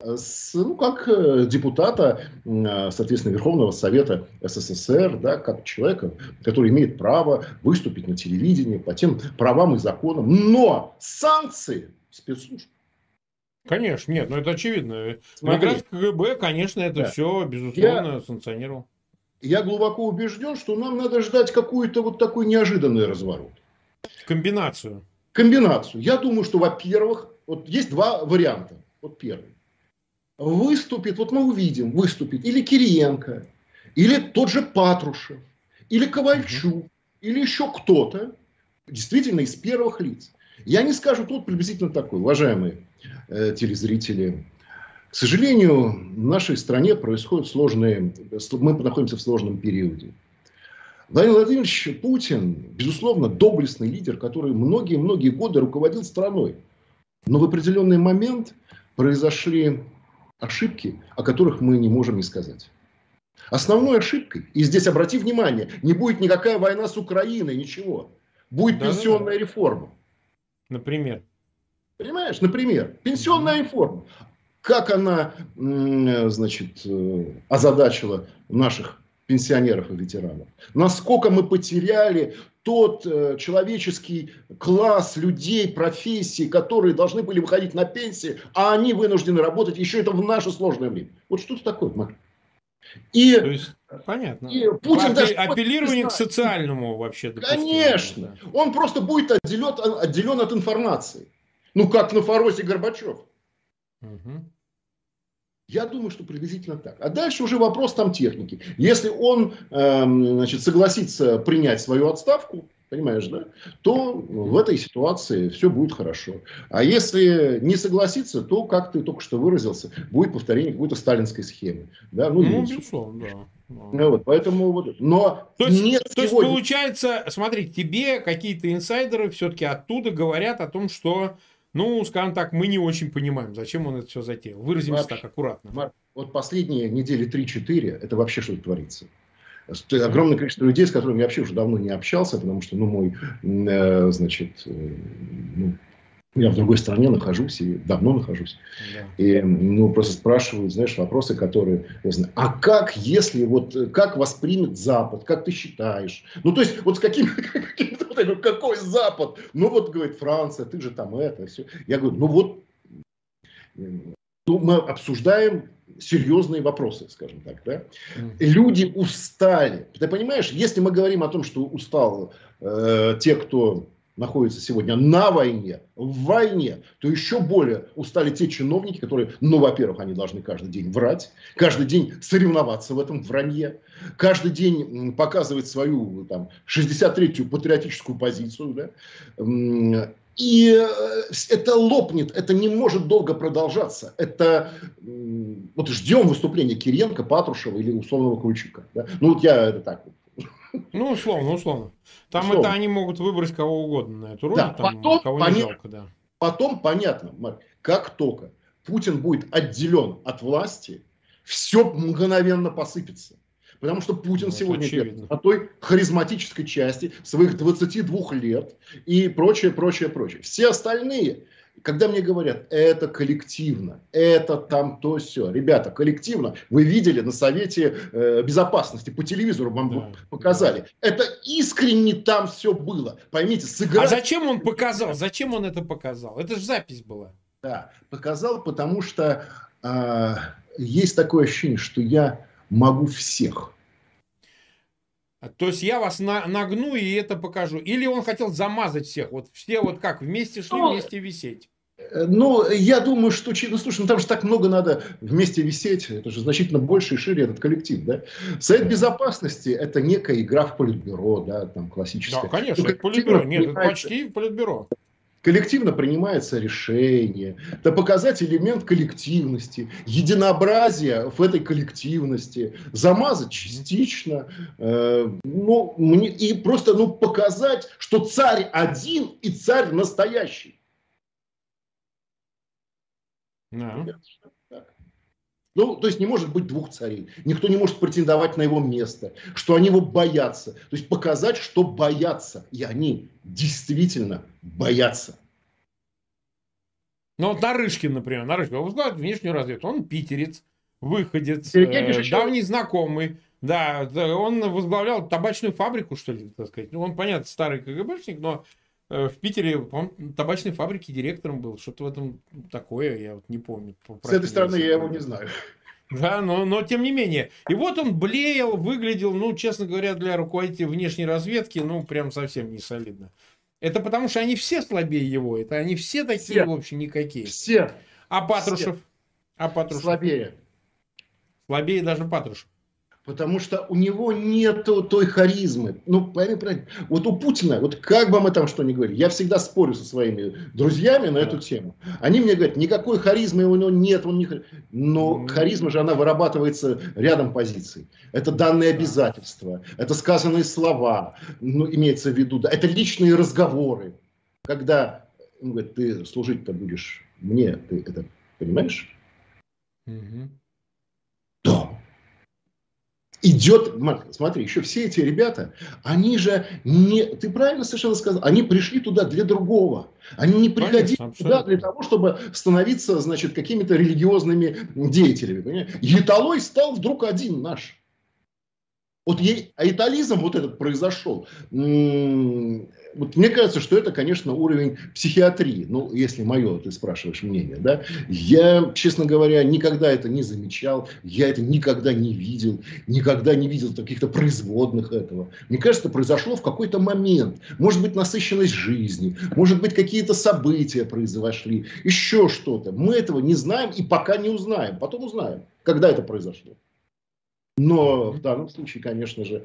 S2: с, ну, как э, депутата, э, соответственно, Верховного Совета СССР, да, как человека, который имеет право выступить на телевидении по тем правам и законам, но санкции спецслужб.
S1: Конечно, нет, ну это очевидно. Смотри, КГБ, конечно, это да. все, безусловно, я, санкционировал.
S2: Я глубоко убежден, что нам надо ждать какой-то вот такой неожиданный разворот.
S1: Комбинацию.
S2: Комбинацию. Я думаю, что, во-первых, вот есть два варианта. Вот первый выступит, вот мы увидим, выступит или Кириенко, или тот же Патрушев, или Ковальчук, угу. или еще кто-то, действительно из первых лиц. Я не скажу тут приблизительно такой, уважаемые э, телезрители, К сожалению, в нашей стране происходят сложные... Мы находимся в сложном периоде. Владимир Владимирович Путин, безусловно, доблестный лидер, который многие-многие годы руководил страной. Но в определенный момент произошли ошибки, о которых мы не можем не сказать. Основной ошибкой, и здесь обрати внимание, не будет никакая война с Украиной, ничего. Будет да, пенсионная да. реформа.
S1: Например.
S2: Понимаешь, например, пенсионная реформа. Как она, значит, э, озадачила наших пенсионеров и ветеранов. Насколько мы потеряли тот э, человеческий класс людей, профессий, которые должны были выходить на пенсии, а они вынуждены работать еще это в наше сложное время. Вот что это такое, Марк?
S1: И, То есть, понятно. И Путин даже апеллирование к социальному вообще.
S2: Конечно. Да. Он просто будет отделен, отделен от информации. Ну, как на Фаросе Горбачев. Угу. Я думаю, что приблизительно так. А дальше уже вопрос там техники. Если он э, значит, согласится принять свою отставку, понимаешь, да, то в этой ситуации все будет хорошо. А если не согласится, то, как ты только что выразился, будет повторение какой-то сталинской схемы. Да? Ну, ну безусловно, да. Ну, вот, поэтому вот, но
S1: то есть, нет то есть получается, смотри, тебе какие-то инсайдеры все-таки оттуда говорят о том, что ну, скажем так, мы не очень понимаем, зачем он это все затеял. Выразимся Вообще, так аккуратно.
S2: Марк, вот последние недели 3-4, это вообще что-то творится. Огромное количество людей, с которыми я вообще уже давно не общался, потому что, ну, мой, э, значит, э, ну, я в другой стране нахожусь и давно нахожусь. Да. И ну, просто спрашивают, знаешь, вопросы, которые... Я знаю, а как, если вот, как воспримет Запад, как ты считаешь? Ну, то есть, вот с каким, (laughs) какой Запад? Ну, вот, говорит, Франция, ты же там это, все. Я говорю, ну вот, ну, мы обсуждаем серьезные вопросы, скажем так, да? Люди устали. Ты понимаешь, если мы говорим о том, что устал э, те, кто находится сегодня на войне, в войне, то еще более устали те чиновники, которые, ну, во-первых, они должны каждый день врать, каждый день соревноваться в этом вранье, каждый день показывать свою там, 63-ю патриотическую позицию. Да? И э, это лопнет, это не может долго продолжаться. Это вот ждем выступления Кириенко, Патрушева или условного Ключика. Да? Ну вот я это так вот
S1: ну, условно, условно. Там условно. это они могут выбрать кого угодно на эту роль,
S2: да,
S1: там,
S2: потом, кого понятно, не жалко, да. Потом понятно, Марк, как только Путин будет отделен от власти, все мгновенно посыпется. Потому что Путин ну, сегодня на той харизматической части своих 22 лет и прочее, прочее, прочее. Все остальные когда мне говорят, это коллективно, это там то все. Ребята, коллективно, вы видели на Совете э, Безопасности, по телевизору вам да, показали. Да. Это искренне там все было. Поймите,
S1: сыграть... А зачем он показал? Зачем он это показал? Это же запись была.
S2: Да, показал, потому что э, есть такое ощущение, что я могу всех.
S1: То есть я вас на, нагну и это покажу. Или он хотел замазать всех. Вот все вот как, вместе шли, ну, вместе висеть.
S2: Э, ну, я думаю, что, ну, слушай, ну там же так много надо вместе висеть, это же значительно больше и шире этот коллектив, да. Совет Безопасности – это некая игра в политбюро, да, там классическая.
S1: Да, конечно, ну, политбюро, нет, это почти политбюро
S2: коллективно принимается решение, это показать элемент коллективности, единообразия в этой коллективности, замазать частично, э, ну, мне, и просто ну, показать, что царь один и царь настоящий. No. Ну, то есть не может быть двух царей. Никто не может претендовать на его место. Что они его боятся. То есть показать, что боятся. И они действительно боятся.
S1: Ну, вот Нарышкин, например. Нарышкин возглавляет внешнюю разведку. Он питерец, выходец, э, давний знакомый. Да, он возглавлял табачную фабрику, что ли, так сказать. Ну, он, понятно, старый КГБшник, но в Питере, по табачной фабрики директором был. Что-то в этом такое, я вот не помню.
S2: С этой стороны я его не знаю.
S1: Да, но, но тем не менее. И вот он блеял, выглядел, ну, честно говоря, для руководителя внешней разведки, ну, прям совсем не солидно. Это потому что они все слабее его. Это они все такие, все. в общем, никакие.
S2: Все.
S1: А Патрушев? Все.
S2: А Патрушев? Слабее.
S1: Слабее даже Патрушев.
S2: Потому что у него нет той харизмы. Ну, пойми. Вот у Путина, вот как бы мы там что ни говорили, я всегда спорю со своими друзьями на эту тему. Они мне говорят, никакой харизмы у него нет. Он не... Но харизма же, она вырабатывается рядом позиций. Это данные обязательства, это сказанные слова, ну, имеется в виду, да, это личные разговоры. Когда он говорит, ты служить-то будешь мне, ты это понимаешь? Угу. Идет, смотри, еще все эти ребята, они же не, ты правильно совершенно сказал, они пришли туда для другого. Они не приходили Конечно, туда для того, чтобы становиться, значит, какими-то религиозными деятелями. Понимаешь? Еталой стал вдруг один наш. Вот ей, а итализм вот этот произошел вот мне кажется, что это, конечно, уровень психиатрии. Ну, если мое, ты спрашиваешь мнение, да. Я, честно говоря, никогда это не замечал, я это никогда не видел, никогда не видел каких-то производных этого. Мне кажется, это произошло в какой-то момент. Может быть, насыщенность жизни, может быть, какие-то события произошли, еще что-то. Мы этого не знаем и пока не узнаем. Потом узнаем, когда это произошло. Но в данном случае, конечно же,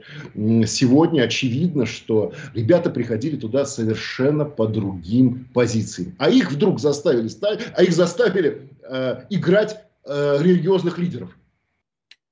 S2: сегодня очевидно, что ребята приходили туда совершенно по другим позициям. А их вдруг заставили, а их заставили э, играть э, религиозных лидеров.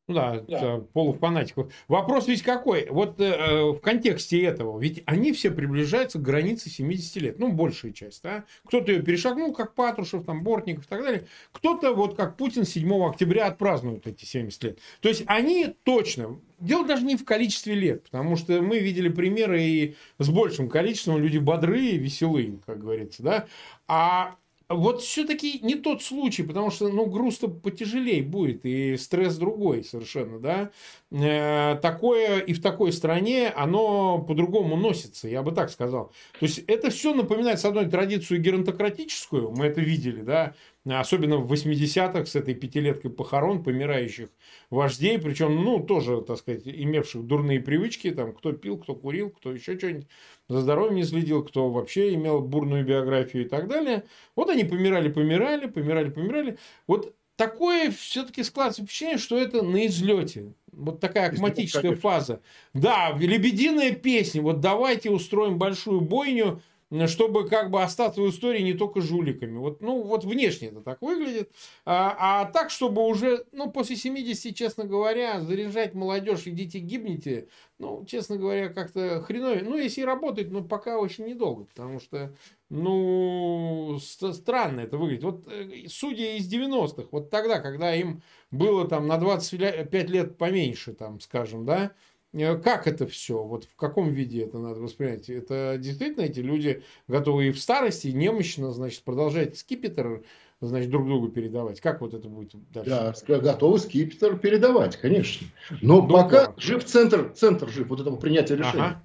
S1: Ну да, да. полуфанатиков. Вопрос ведь какой? Вот э, э, в контексте этого, ведь они все приближаются к границе 70 лет, ну, большая часть, да? Кто-то ее перешагнул, как Патрушев, там, Бортников и так далее. Кто-то, вот как Путин 7 октября отпразднует эти 70 лет. То есть они точно, дело даже не в количестве лет, потому что мы видели примеры и с большим количеством люди бодрые, веселые, как говорится, да? А вот все-таки не тот случай, потому что, ну, груз-то потяжелее будет, и стресс другой совершенно, да. Э, такое и в такой стране, оно по-другому носится, я бы так сказал. То есть, это все напоминает, с одной традицию геронтократическую, мы это видели, да, особенно в 80-х с этой пятилеткой похорон помирающих вождей, причем, ну, тоже, так сказать, имевших дурные привычки, там, кто пил, кто курил, кто еще что-нибудь за здоровьем не следил, кто вообще имел бурную биографию и так далее. Вот они помирали, помирали, помирали, помирали. Вот такое все-таки складывается впечатление, что это на излете. Вот такая акматическая фаза. Да, лебединая песня. Вот давайте устроим большую бойню, чтобы как бы остаться в истории не только жуликами. Вот, ну, вот внешне это так выглядит. А, а так, чтобы уже, ну, после 70, честно говоря, заряжать молодежь, идите гибните, ну, честно говоря, как-то хреновее. Ну, если работает, но пока очень недолго, потому что, ну, странно это выглядит. Вот э, судьи из 90-х, вот тогда, когда им было там на 25 лет поменьше, там, скажем, да, Э, как это все? Вот в каком виде это надо воспринять? Это действительно эти люди готовы и в старости, и немощно, значит, продолжать скипетр, значит, друг другу передавать. Как вот это будет
S2: дальше? Да, готовы скипетр передавать, конечно. Но ну, пока жив центр, центр жив, вот этого принятия решения. Ага.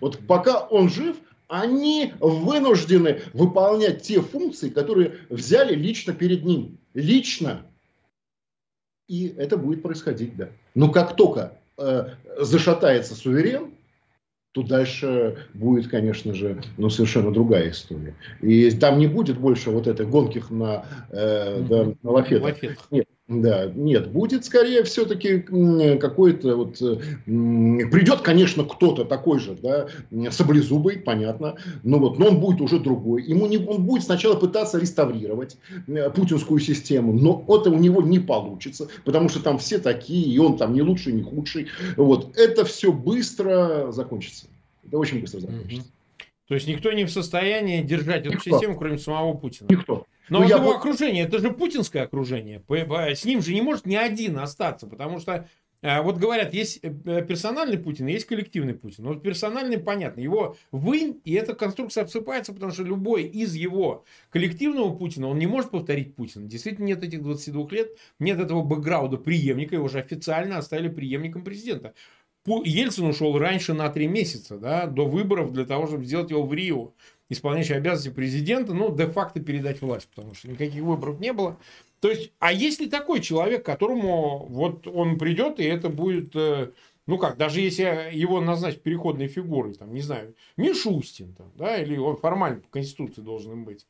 S2: Вот пока он жив, они вынуждены выполнять те функции, которые взяли лично перед ним. Лично. И это будет происходить, да. Но как только Э, зашатается суверен, то дальше будет, конечно же, ну, совершенно другая история. И там не будет больше вот этой гонки на, э, да, на лафетах. Нет, да, нет, будет скорее все-таки какой-то вот... Придет, конечно, кто-то такой же, да, саблезубый, понятно, но вот, но он будет уже другой. Ему не, он будет сначала пытаться реставрировать путинскую систему, но это у него не получится, потому что там все такие, и он там не лучший, не худший. Вот, это все быстро закончится. Это очень быстро закончится.
S1: То есть никто не в состоянии держать эту никто. систему, кроме самого Путина.
S2: Никто.
S1: Но ну, его я... окружение, это же путинское окружение. С ним же не может ни один остаться, потому что э, вот говорят, есть э, персональный Путин, есть коллективный Путин. Вот персональный, понятно, его вынь, и эта конструкция обсыпается, потому что любой из его коллективного Путина, он не может повторить Путина. Действительно нет этих 22 лет, нет этого бэкграунда преемника, его же официально оставили преемником президента. Ельцин ушел раньше на три месяца, да, до выборов для того, чтобы сделать его в Рио исполняющий обязанности президента, ну, де-факто передать власть, потому что никаких выборов не было. То есть, а есть ли такой человек, которому вот он придет, и это будет, э, ну как, даже если его назначить переходной фигурой, там, не знаю, Мишустин, там, да, или он формально по Конституции должен быть,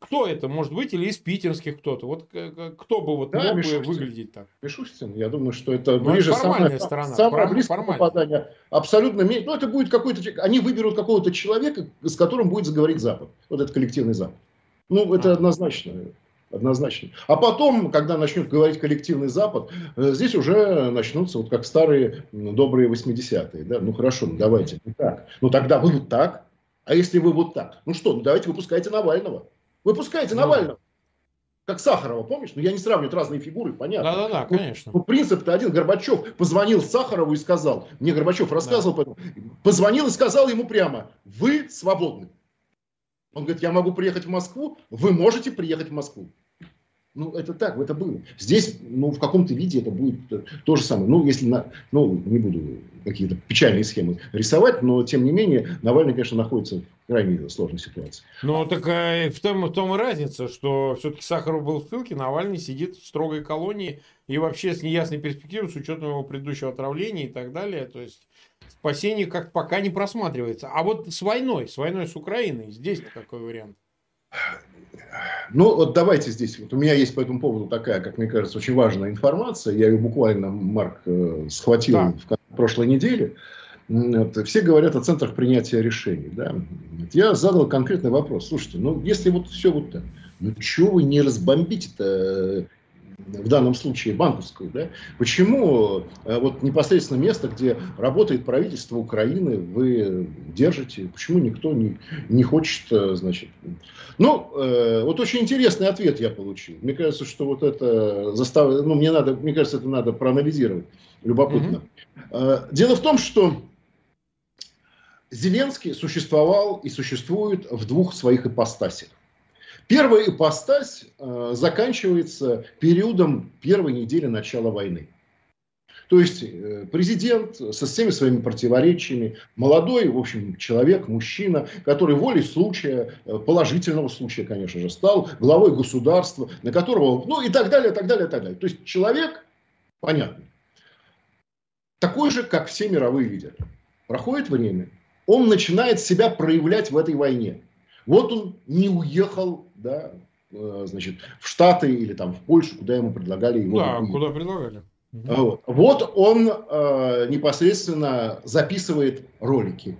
S1: Кто это может быть? Или из питерских кто-то? Вот кто бы вот да, мог бы выглядеть так?
S2: Мишустин. Я думаю, что это Но ну, ближе это самое, сторона. самое близкое попадание. Абсолютно. Ну, это будет какой-то... Они выберут какого-то человека, с которым будет заговорить Запад. Вот этот коллективный Запад. Ну, это а. однозначно. Однозначно. А потом, когда начнет говорить коллективный Запад, э, здесь уже начнутся вот как старые добрые 80-е. Да? Ну хорошо, ну давайте. Ну, так. ну тогда вы вот так. А если вы вот так? Ну что, ну давайте выпускайте Навального. Выпускайте ну, Навального. Как Сахарова, помнишь? Ну, я не сравниваю разные фигуры, понятно.
S1: Да-да-да, конечно.
S2: Ну, принцип-то один. Горбачев позвонил Сахарову и сказал, мне Горбачев рассказывал, да. позвонил и сказал ему прямо, вы свободны. Он говорит, я могу приехать в Москву, вы можете приехать в Москву. Ну, это так, это было. Здесь, ну, в каком-то виде это будет то же самое. Ну, если, на, ну, не буду какие-то печальные схемы рисовать, но, тем не менее, Навальный, конечно, находится в крайне сложной ситуации.
S1: Ну, так а, в, том, в том и разница, что все-таки Сахаров был в ссылке, Навальный сидит в строгой колонии и вообще с неясной перспективой, с учетом его предыдущего отравления и так далее. То есть, спасение как пока не просматривается. А вот с войной, с войной с Украиной, здесь какой вариант?
S2: Ну, вот давайте здесь. Вот у меня есть по этому поводу такая, как мне кажется, очень важная информация. Я ее буквально, Марк, э, схватил да. в прошлой неделе. Все говорят о центрах принятия решений. Да? Я задал конкретный вопрос. Слушайте, ну если вот все вот так, ну чего вы не разбомбите-то в данном случае банковскую, да, почему э, вот непосредственно место, где работает правительство Украины, вы держите, почему никто не, не хочет, э, значит, ну, э, вот очень интересный ответ я получил. Мне кажется, что вот это заставляет, ну, мне надо, мне кажется, это надо проанализировать, любопытно. Mm-hmm. Дело в том, что Зеленский существовал и существует в двух своих ипостасях. Первая ипостась э, заканчивается периодом первой недели начала войны. То есть э, президент со всеми своими противоречиями, молодой, в общем, человек, мужчина, который волей случая, э, положительного случая, конечно же, стал главой государства, на которого, ну и так далее, так далее, так далее. То есть человек, понятно, такой же, как все мировые лидеры. Проходит время, он начинает себя проявлять в этой войне. Вот он не уехал, да, э, значит, в Штаты или там в Польшу, куда ему предлагали его.
S1: Да, уехать. куда предлагали.
S2: Вот, вот он э, непосредственно записывает ролики.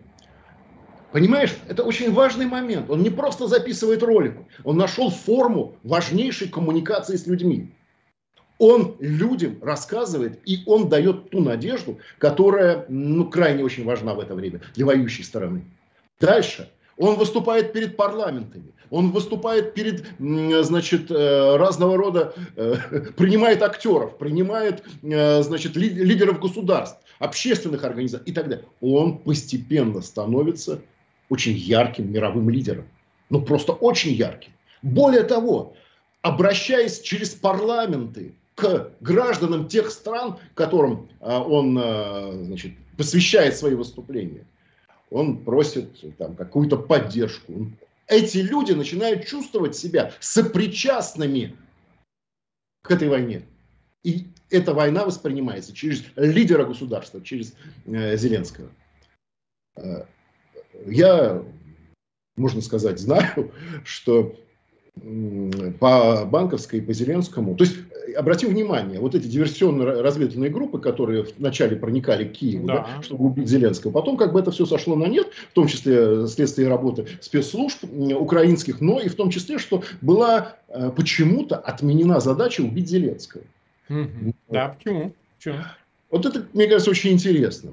S2: Понимаешь, это очень важный момент. Он не просто записывает ролик, он нашел форму важнейшей коммуникации с людьми. Он людям рассказывает, и он дает ту надежду, которая ну, крайне очень важна в это время для воюющей стороны. Дальше он выступает перед парламентами, он выступает перед, значит, э, разного рода, э, принимает актеров, принимает, э, значит, лидеров государств, общественных организаций и так далее. Он постепенно становится очень ярким мировым лидером. Ну, просто очень ярким. Более того, обращаясь через парламенты к гражданам тех стран, которым он значит, посвящает свои выступления – он просит там, какую-то поддержку. Эти люди начинают чувствовать себя сопричастными к этой войне. И эта война воспринимается через лидера государства, через э, Зеленского. Э, я, можно сказать, знаю, (laughs) что по Банковской и по Зеленскому. То есть, э, обратим внимание, вот эти диверсионно-разведывательные группы, которые вначале проникали к Киеву, да. Да, чтобы убить Зеленского, потом как бы это все сошло на нет, в том числе следствие работы спецслужб украинских, но и в том числе, что была э, почему-то отменена задача убить Зеленского.
S1: Угу. Да, почему? почему?
S2: Вот это, мне кажется, очень интересно.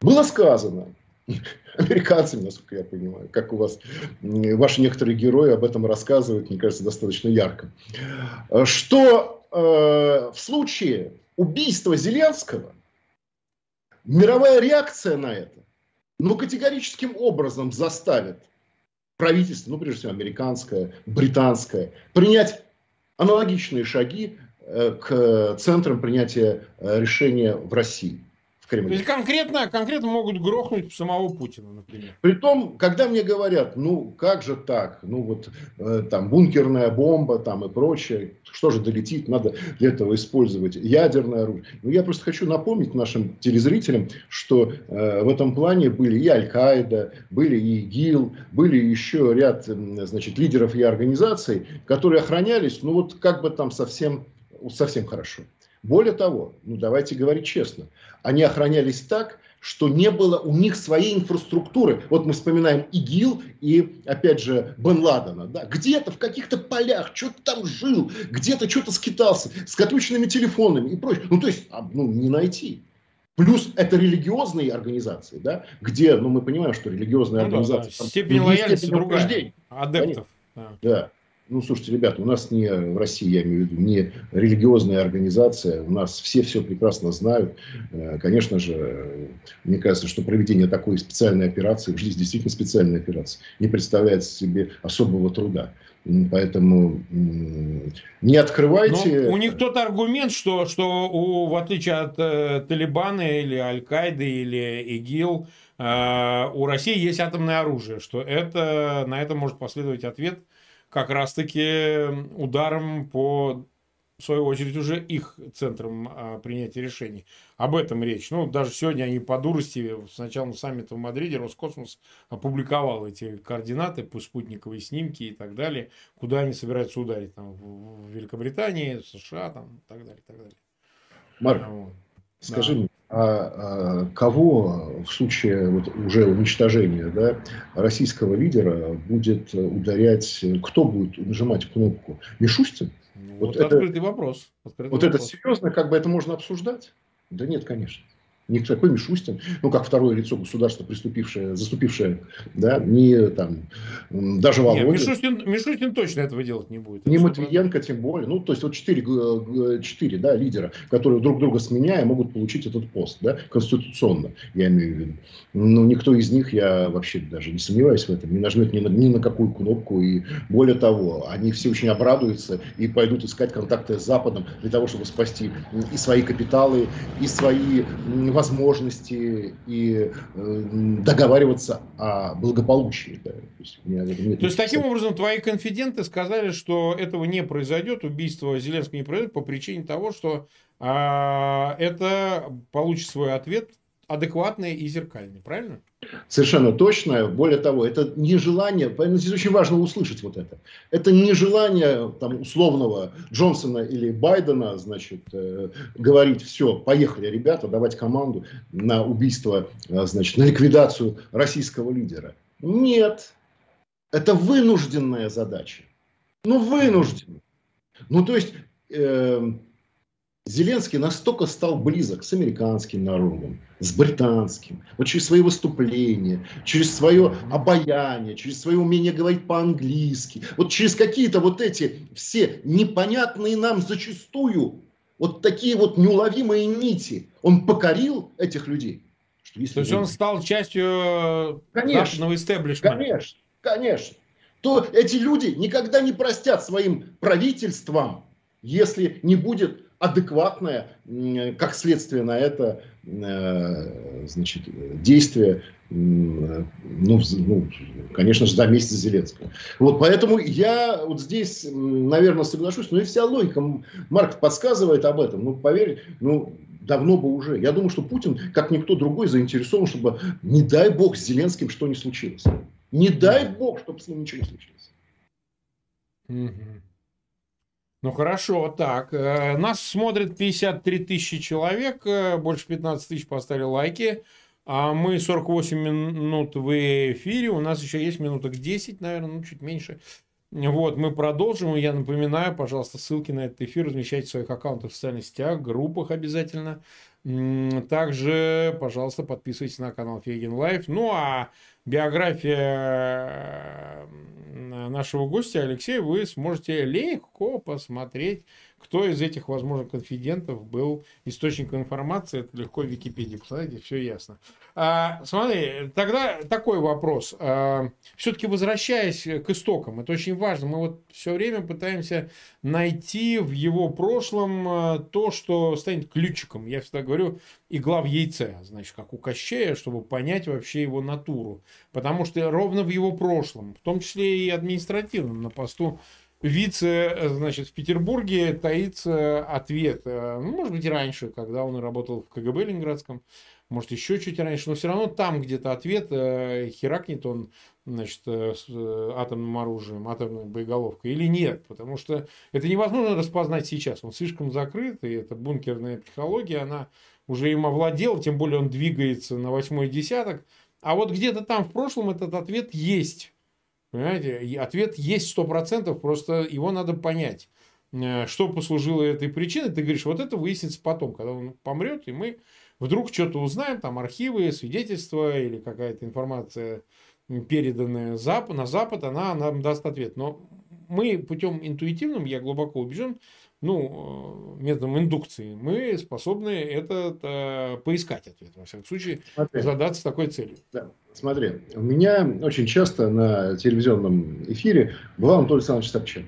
S2: Было сказано, (laughs) американцами, насколько я понимаю, как у вас ваши некоторые герои об этом рассказывают, мне кажется, достаточно ярко, что э, в случае убийства Зеленского мировая реакция на это, ну, категорическим образом заставит правительство, ну, прежде всего, американское, британское, принять аналогичные шаги э, к центрам принятия э, решения в России
S1: Кремле. То есть конкретно, конкретно могут грохнуть самого Путина, например.
S2: Притом, когда мне говорят, ну как же так, ну вот э, там бункерная бомба там и прочее, что же долетит, надо для этого использовать ядерное оружие. Ну я просто хочу напомнить нашим телезрителям, что э, в этом плане были и Аль-Каида, были и ИГИЛ, были еще ряд значит, лидеров и организаций, которые охранялись, ну вот как бы там совсем, совсем хорошо. Более того, ну давайте говорить честно, они охранялись так, что не было у них своей инфраструктуры. Вот мы вспоминаем ИГИЛ и, опять же, Бен Ладена. Да? Где-то в каких-то полях что-то там жил, где-то что-то скитался, с отключенными телефонами и прочее. Ну, то есть, а, ну, не найти. Плюс это религиозные организации, да, где, ну, мы понимаем, что религиозные ну, организации... Да,
S1: да. Степень лояльности другая. Адептов.
S2: Да. да. Ну, слушайте, ребята, у нас не в России, я имею в виду, не религиозная организация, у нас все все прекрасно знают. Э, конечно же, мне кажется, что проведение такой специальной операции, здесь действительно специальная операция, не представляет себе особого труда. Поэтому не открывайте.
S1: Но у них тот аргумент, что, что у, в отличие от э, Талибана или Аль-Каиды или ИГИЛ, э, у России есть атомное оружие, что это, на это может последовать ответ – как раз-таки ударом по в свою очередь, уже их центром а, принятия решений. Об этом речь. Ну, даже сегодня они по дурости, с началом саммита в Мадриде, Роскосмос опубликовал эти координаты, спутниковые снимки и так далее, куда они собираются ударить. Там, в Великобритании, США, там, и так далее, и так далее.
S2: Марк, вот. Скажи да. мне, а, а кого в случае вот уже уничтожения да, российского лидера будет ударять, кто будет нажимать кнопку? Мишустин?
S1: Ну, вот, вот это, открытый вопрос.
S2: Открытый вот вопрос. это серьезно, как бы это можно обсуждать? Да нет, конечно. Никакой Мишустин, ну, как второе лицо государства, приступившее, заступившее, да, не там, даже Володя. Нет,
S1: Мишустин, Мишустин точно этого делать не будет.
S2: Не Матвиенко, тем более. Ну, то есть, вот четыре, четыре да, лидера, которые друг друга сменяя, могут получить этот пост, да, конституционно, я имею в виду. Ну, никто из них, я вообще даже не сомневаюсь в этом, не нажмет ни на, ни на какую кнопку, и более того, они все очень обрадуются и пойдут искать контакты с Западом для того, чтобы спасти и свои капиталы, и свои возможности и э, договариваться о благополучии. Да. То
S1: есть, мне, мне То есть таким образом, твои конфиденты сказали, что этого не произойдет, убийство Зеленского не произойдет по причине того, что а, это получит свой ответ адекватный и зеркальный, правильно?
S2: Совершенно точно. Более того, это не желание, поэтому здесь очень важно услышать вот это. Это не желание там, условного Джонсона или Байдена, значит, э, говорить, все, поехали, ребята, давать команду на убийство, э, значит, на ликвидацию российского лидера. Нет. Это вынужденная задача. Ну, вынужденная. Ну, то есть, э, Зеленский настолько стал близок с американским народом, с британским, вот через свои выступления, через свое обаяние, через свое умение говорить по-английски, вот через какие-то вот эти все непонятные нам зачастую, вот такие вот неуловимые нити, он покорил этих людей.
S1: Что если То есть он стал частью конечно, западного истеблишмента?
S2: Конечно, конечно. То эти люди никогда не простят своим правительствам, если не будет адекватное, как следствие на это, э, значит, действие, ну, ну, конечно же, за месяц Зеленского. Вот поэтому я вот здесь, наверное, соглашусь, но и вся логика, Марк подсказывает об этом, ну, поверь, ну, давно бы уже. Я думаю, что Путин, как никто другой, заинтересован, чтобы, не дай бог, с Зеленским что не случилось. Не дай бог, чтобы с ним ничего не случилось.
S1: Ну хорошо, так. Э, нас смотрит 53 тысячи человек, э, больше 15 тысяч поставили лайки. А мы 48 минут в эфире, у нас еще есть минуток 10, наверное, ну чуть меньше. Вот, мы продолжим. Я напоминаю, пожалуйста, ссылки на этот эфир размещайте в своих аккаунтах в социальных сетях, группах обязательно. Также, пожалуйста, подписывайтесь на канал Фейгин Live. Ну, а биография нашего гостя. Алексея вы сможете легко посмотреть кто из этих возможных конфидентов был источником информации, это легко в Википедии посмотрите, все ясно. А, смотри, тогда такой вопрос. А, все-таки возвращаясь к истокам, это очень важно. Мы вот все время пытаемся найти в его прошлом а, то, что станет ключиком. Я всегда говорю, игла в яйце, значит, как у Кощея, чтобы понять вообще его натуру. Потому что ровно в его прошлом, в том числе и административном, на посту вице, значит, в Петербурге таится ответ. Э, ну, может быть, раньше, когда он работал в КГБ Ленинградском, может, еще чуть раньше, но все равно там где-то ответ, э, херакнет он, значит, э, с атомным оружием, атомной боеголовкой или нет, потому что это невозможно распознать сейчас, он слишком закрыт, и эта бункерная психология, она уже им овладела, тем более он двигается на восьмой десяток, а вот где-то там в прошлом этот ответ есть. Понимаете, ответ есть сто процентов, просто его надо понять. Э, что послужило этой причиной, ты говоришь, вот это выяснится потом, когда он помрет, и мы вдруг что-то узнаем, там архивы, свидетельства или какая-то информация, переданная на Запад, она нам даст ответ. Но мы путем интуитивным, я глубоко убежден, ну, э, методом индукции, мы способны это э, поискать ответ, во всяком случае, Смотри. задаться такой целью.
S2: Да. Смотри, у меня очень часто на телевизионном эфире была Анатолий Александрович Собчак.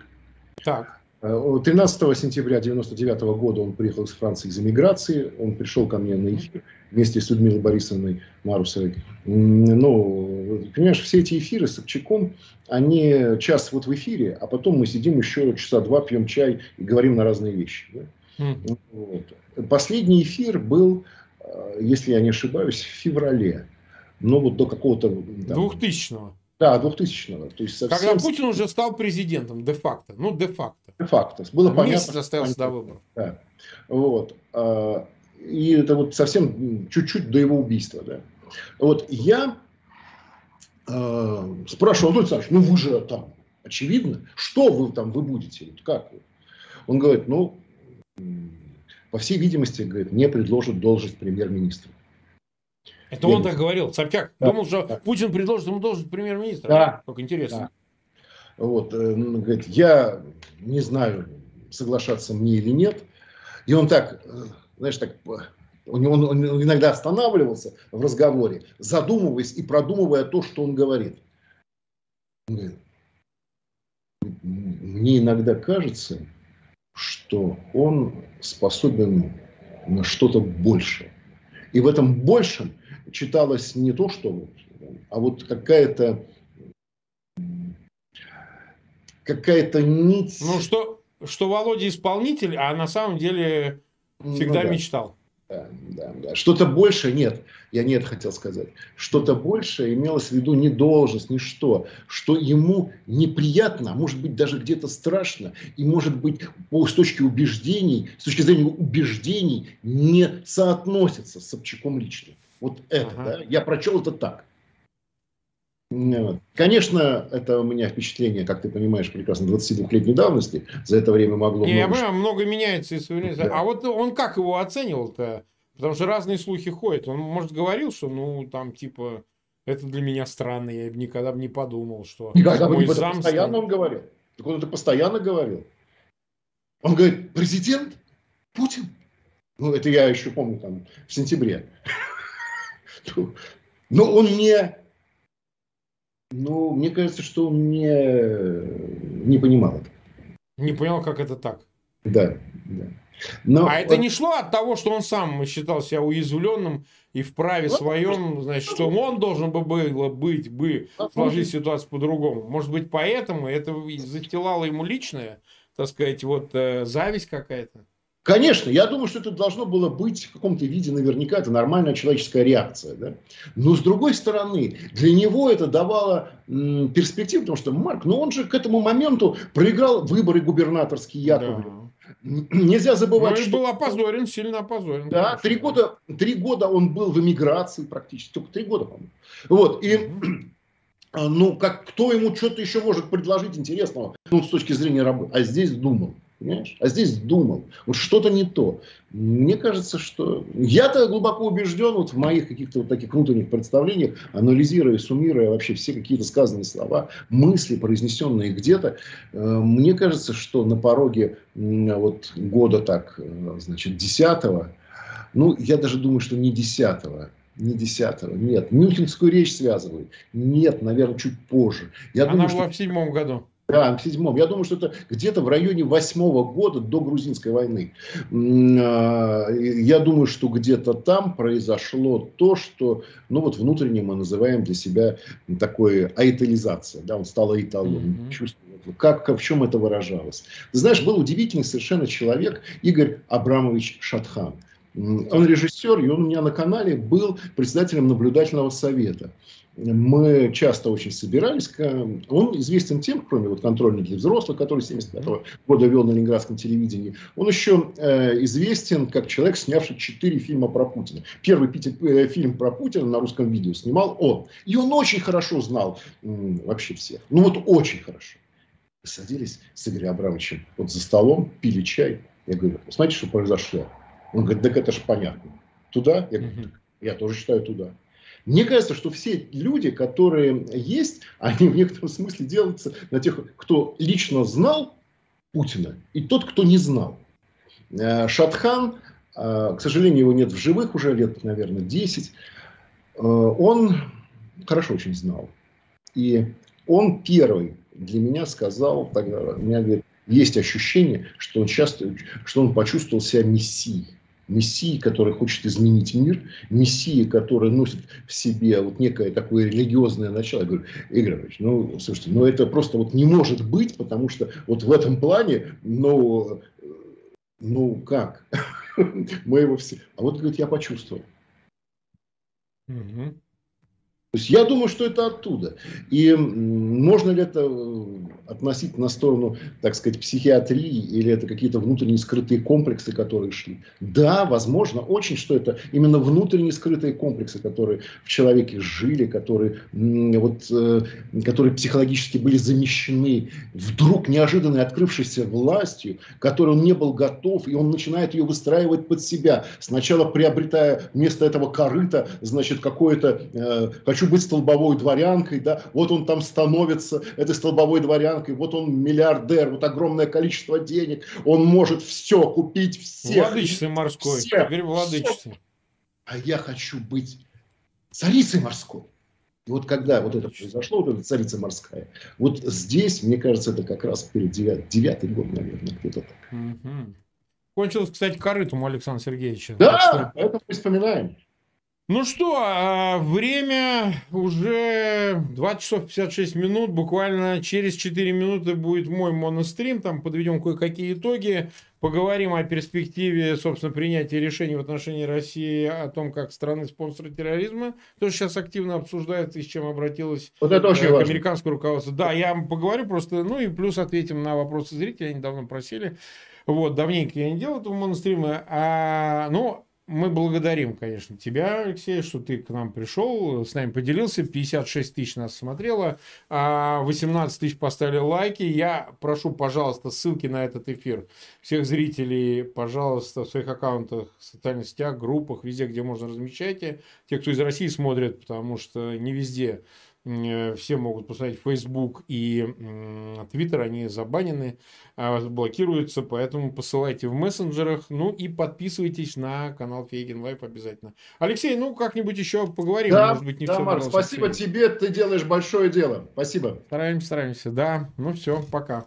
S2: Так. 13 э, сентября 1999 года он приехал из Франции из эмиграции. Он пришел ко мне на эфир вместе с Людмилой Борисовной Марусовой. Ну, понимаешь, все эти эфиры с Собчаком, они час вот в эфире, а потом мы сидим еще часа два, пьем чай и говорим на разные вещи. Да? Mm. Вот. Последний эфир был, э, если я не ошибаюсь, в феврале. Но вот до какого-то...
S1: Двухтысячного.
S2: Да, 2000-го.
S1: То есть совсем... Когда Путин уже стал президентом, де-факто. Ну, де-факто.
S2: Де-факто. Было понятно. Месяц
S1: остался до выборов.
S2: Да. Вот. А, и это вот совсем чуть-чуть до его убийства. Да. Вот я э, спрашивал, Анатолий Александрович, ну вы же там, очевидно, что вы там, вы будете, как вы? Он говорит, ну, по всей видимости, говорит, мне предложат должность премьер-министра.
S1: Это он так говорил, Собчак. Да, Думал, что да. Путин предложит ему должность премьер-министра.
S2: Да.
S1: Как интересно.
S2: Да. Вот, э, говорит, я не знаю, соглашаться мне или нет. И он так, э, знаешь, так, он, он, он иногда останавливался в разговоре, задумываясь и продумывая то, что он говорит. Он говорит, мне иногда кажется, что он способен на что-то большее. И в этом большем читалось не то, что а вот какая-то какая-то нить.
S1: Ну, что, что Володя исполнитель, а на самом деле всегда ну, да. мечтал.
S2: Да, да, да. Что-то больше нет, я нет хотел сказать. Что-то больше имелось в виду не должность, не что. Что ему неприятно, а может быть даже где-то страшно, и может быть по, с точки убеждений, с точки зрения убеждений не соотносится с Собчаком лично. Вот это, ага. да, я прочел это так. Конечно, это у меня впечатление, как ты понимаешь, прекрасно, 22-летней давности. За это время могло...
S1: Не, много... Я много меняется. Если... Да. А вот он как его оценивал-то? Потому что разные слухи ходят. Он, может, говорил, что, ну, там, типа, это для меня странно. Я никогда бы не подумал, что...
S2: Никогда бы не зам... Постоянно он говорил. Так он это постоянно говорил. Он говорит, президент Путин. Ну, это я еще помню, там, в сентябре. (laughs) Но он не ну, мне кажется, что он не, не понимал это.
S1: Не понял, как это так.
S2: Да, да.
S1: Но, а это не шло от того, что он сам считал себя уязвленным и в праве ну, своем, значит, что он должен бы было быть, бы сложить ситуацию по-другому. Может быть, поэтому это застилало ему личное, так сказать, вот э, зависть какая-то.
S2: Конечно, я думаю, что это должно было быть в каком-то виде наверняка, это нормальная человеческая реакция. Да? Но с другой стороны, для него это давало м, перспективу, потому что Марк, ну он же к этому моменту проиграл выборы губернаторские Яковлев. Да. Нельзя забывать,
S1: ну, что... был опозорен, сильно опозорен.
S2: Да, три года, три года он был в эмиграции практически, только три года, по-моему. Вот, и... Ну, как, кто ему что-то еще может предложить интересного, ну, с точки зрения работы. А здесь думал. Понимаешь? А здесь думал. Вот что-то не то. Мне кажется, что... Я-то глубоко убежден вот в моих каких-то вот таких внутренних представлениях, анализируя, суммируя вообще все какие-то сказанные слова, мысли, произнесенные где-то. Э, мне кажется, что на пороге вот года так, э, значит, десятого, ну, я даже думаю, что не десятого, не десятого, нет. Мюнхенскую речь связывают. Нет, наверное, чуть позже.
S1: Я Она думаю, была что... в седьмом году.
S2: Да, в седьмом. Я думаю, что это где-то в районе восьмого года до грузинской войны. А, я думаю, что где-то там произошло то, что, ну вот внутренне мы называем для себя такой аитализация. Да, он стал аиталом. Mm-hmm. Как, как, в чем это выражалось? Ты знаешь, был удивительный совершенно человек Игорь Абрамович Шатхан. Он режиссер, и он у меня на канале был председателем наблюдательного совета мы часто очень собирались. Он известен тем, кроме вот контрольных для взрослых, который 75 -го года вел на ленинградском телевидении, он еще э, известен как человек, снявший четыре фильма про Путина. Первый э, фильм про Путина на русском видео снимал он. И он очень хорошо знал вообще всех. Ну вот очень хорошо. Мы садились с Игорем Абрамовичем вот за столом, пили чай. Я говорю, смотрите, что произошло. Он говорит, так это же понятно. Туда? Я говорю, я тоже считаю туда. Мне кажется, что все люди, которые есть, они в некотором смысле делаются на тех, кто лично знал Путина, и тот, кто не знал. Э, Шатхан, э, к сожалению, его нет в живых уже лет, наверное, 10, э, он хорошо очень знал. И он первый для меня сказал, тогда, у меня говорит, есть ощущение, что он часто, что он почувствовал себя мессией мессии, который хочет изменить мир, мессии, который носит в себе вот некое такое религиозное начало. Я говорю, Игорь Иванович, ну, слушайте, ну это просто вот не может быть, потому что вот в этом плане, ну, ну как? (laughs) Мы его все... А вот, говорит, я почувствовал. Угу. То есть я думаю, что это оттуда. И можно ли это э, относить на сторону, так сказать, психиатрии, или это какие-то внутренние скрытые комплексы, которые шли? Да, возможно, очень, что это именно внутренние скрытые комплексы, которые в человеке жили, которые, вот, э, которые психологически были замещены вдруг неожиданно открывшейся властью, которой он не был готов, и он начинает ее выстраивать под себя. Сначала приобретая вместо этого корыта, значит, какое-то э, хочу быть столбовой дворянкой, да, вот он там становится этой столбовой дворянкой, вот он миллиардер, вот огромное количество денег, он может все купить, всех.
S1: Владычицей морской, всех, теперь владычицей.
S2: А я хочу быть царицей морской. И вот когда вот это произошло, вот эта царица морская, вот здесь, мне кажется, это как раз перед девятый, девятый год, наверное, где-то так.
S1: Угу. Кончилось, кстати, корытом у Александра Сергеевича.
S2: Да, что... это мы вспоминаем.
S1: Ну что, а, время уже 20 часов 56 минут. Буквально через 4 минуты будет мой монострим. Там подведем кое-какие итоги. Поговорим о перспективе, собственно, принятия решений в отношении России, о том, как страны спонсоры терроризма. То, сейчас активно обсуждается и с чем обратилась
S2: вот это очень
S1: э, к американскому руководству. Да, я поговорю просто, ну и плюс ответим на вопросы зрителей. Они давно просили. Вот, давненько я не делал этого монострима. А, ну, мы благодарим, конечно, тебя, Алексей, что ты к нам пришел, с нами поделился. 56 тысяч нас смотрело, 18 а тысяч поставили лайки. Я прошу, пожалуйста, ссылки на этот эфир всех зрителей, пожалуйста, в своих аккаунтах, в социальных сетях, группах, везде, где можно размещайте. Те, кто из России смотрит, потому что не везде все могут посмотреть Facebook и Twitter, они забанены, а, блокируются, поэтому посылайте в мессенджерах, ну и подписывайтесь на канал Фейгин Live обязательно. Алексей, ну как-нибудь еще поговорим,
S2: да, может быть не да, все. Марк, спасибо тебе, ты делаешь большое дело, спасибо.
S1: Стараемся, стараемся, да, ну все, пока.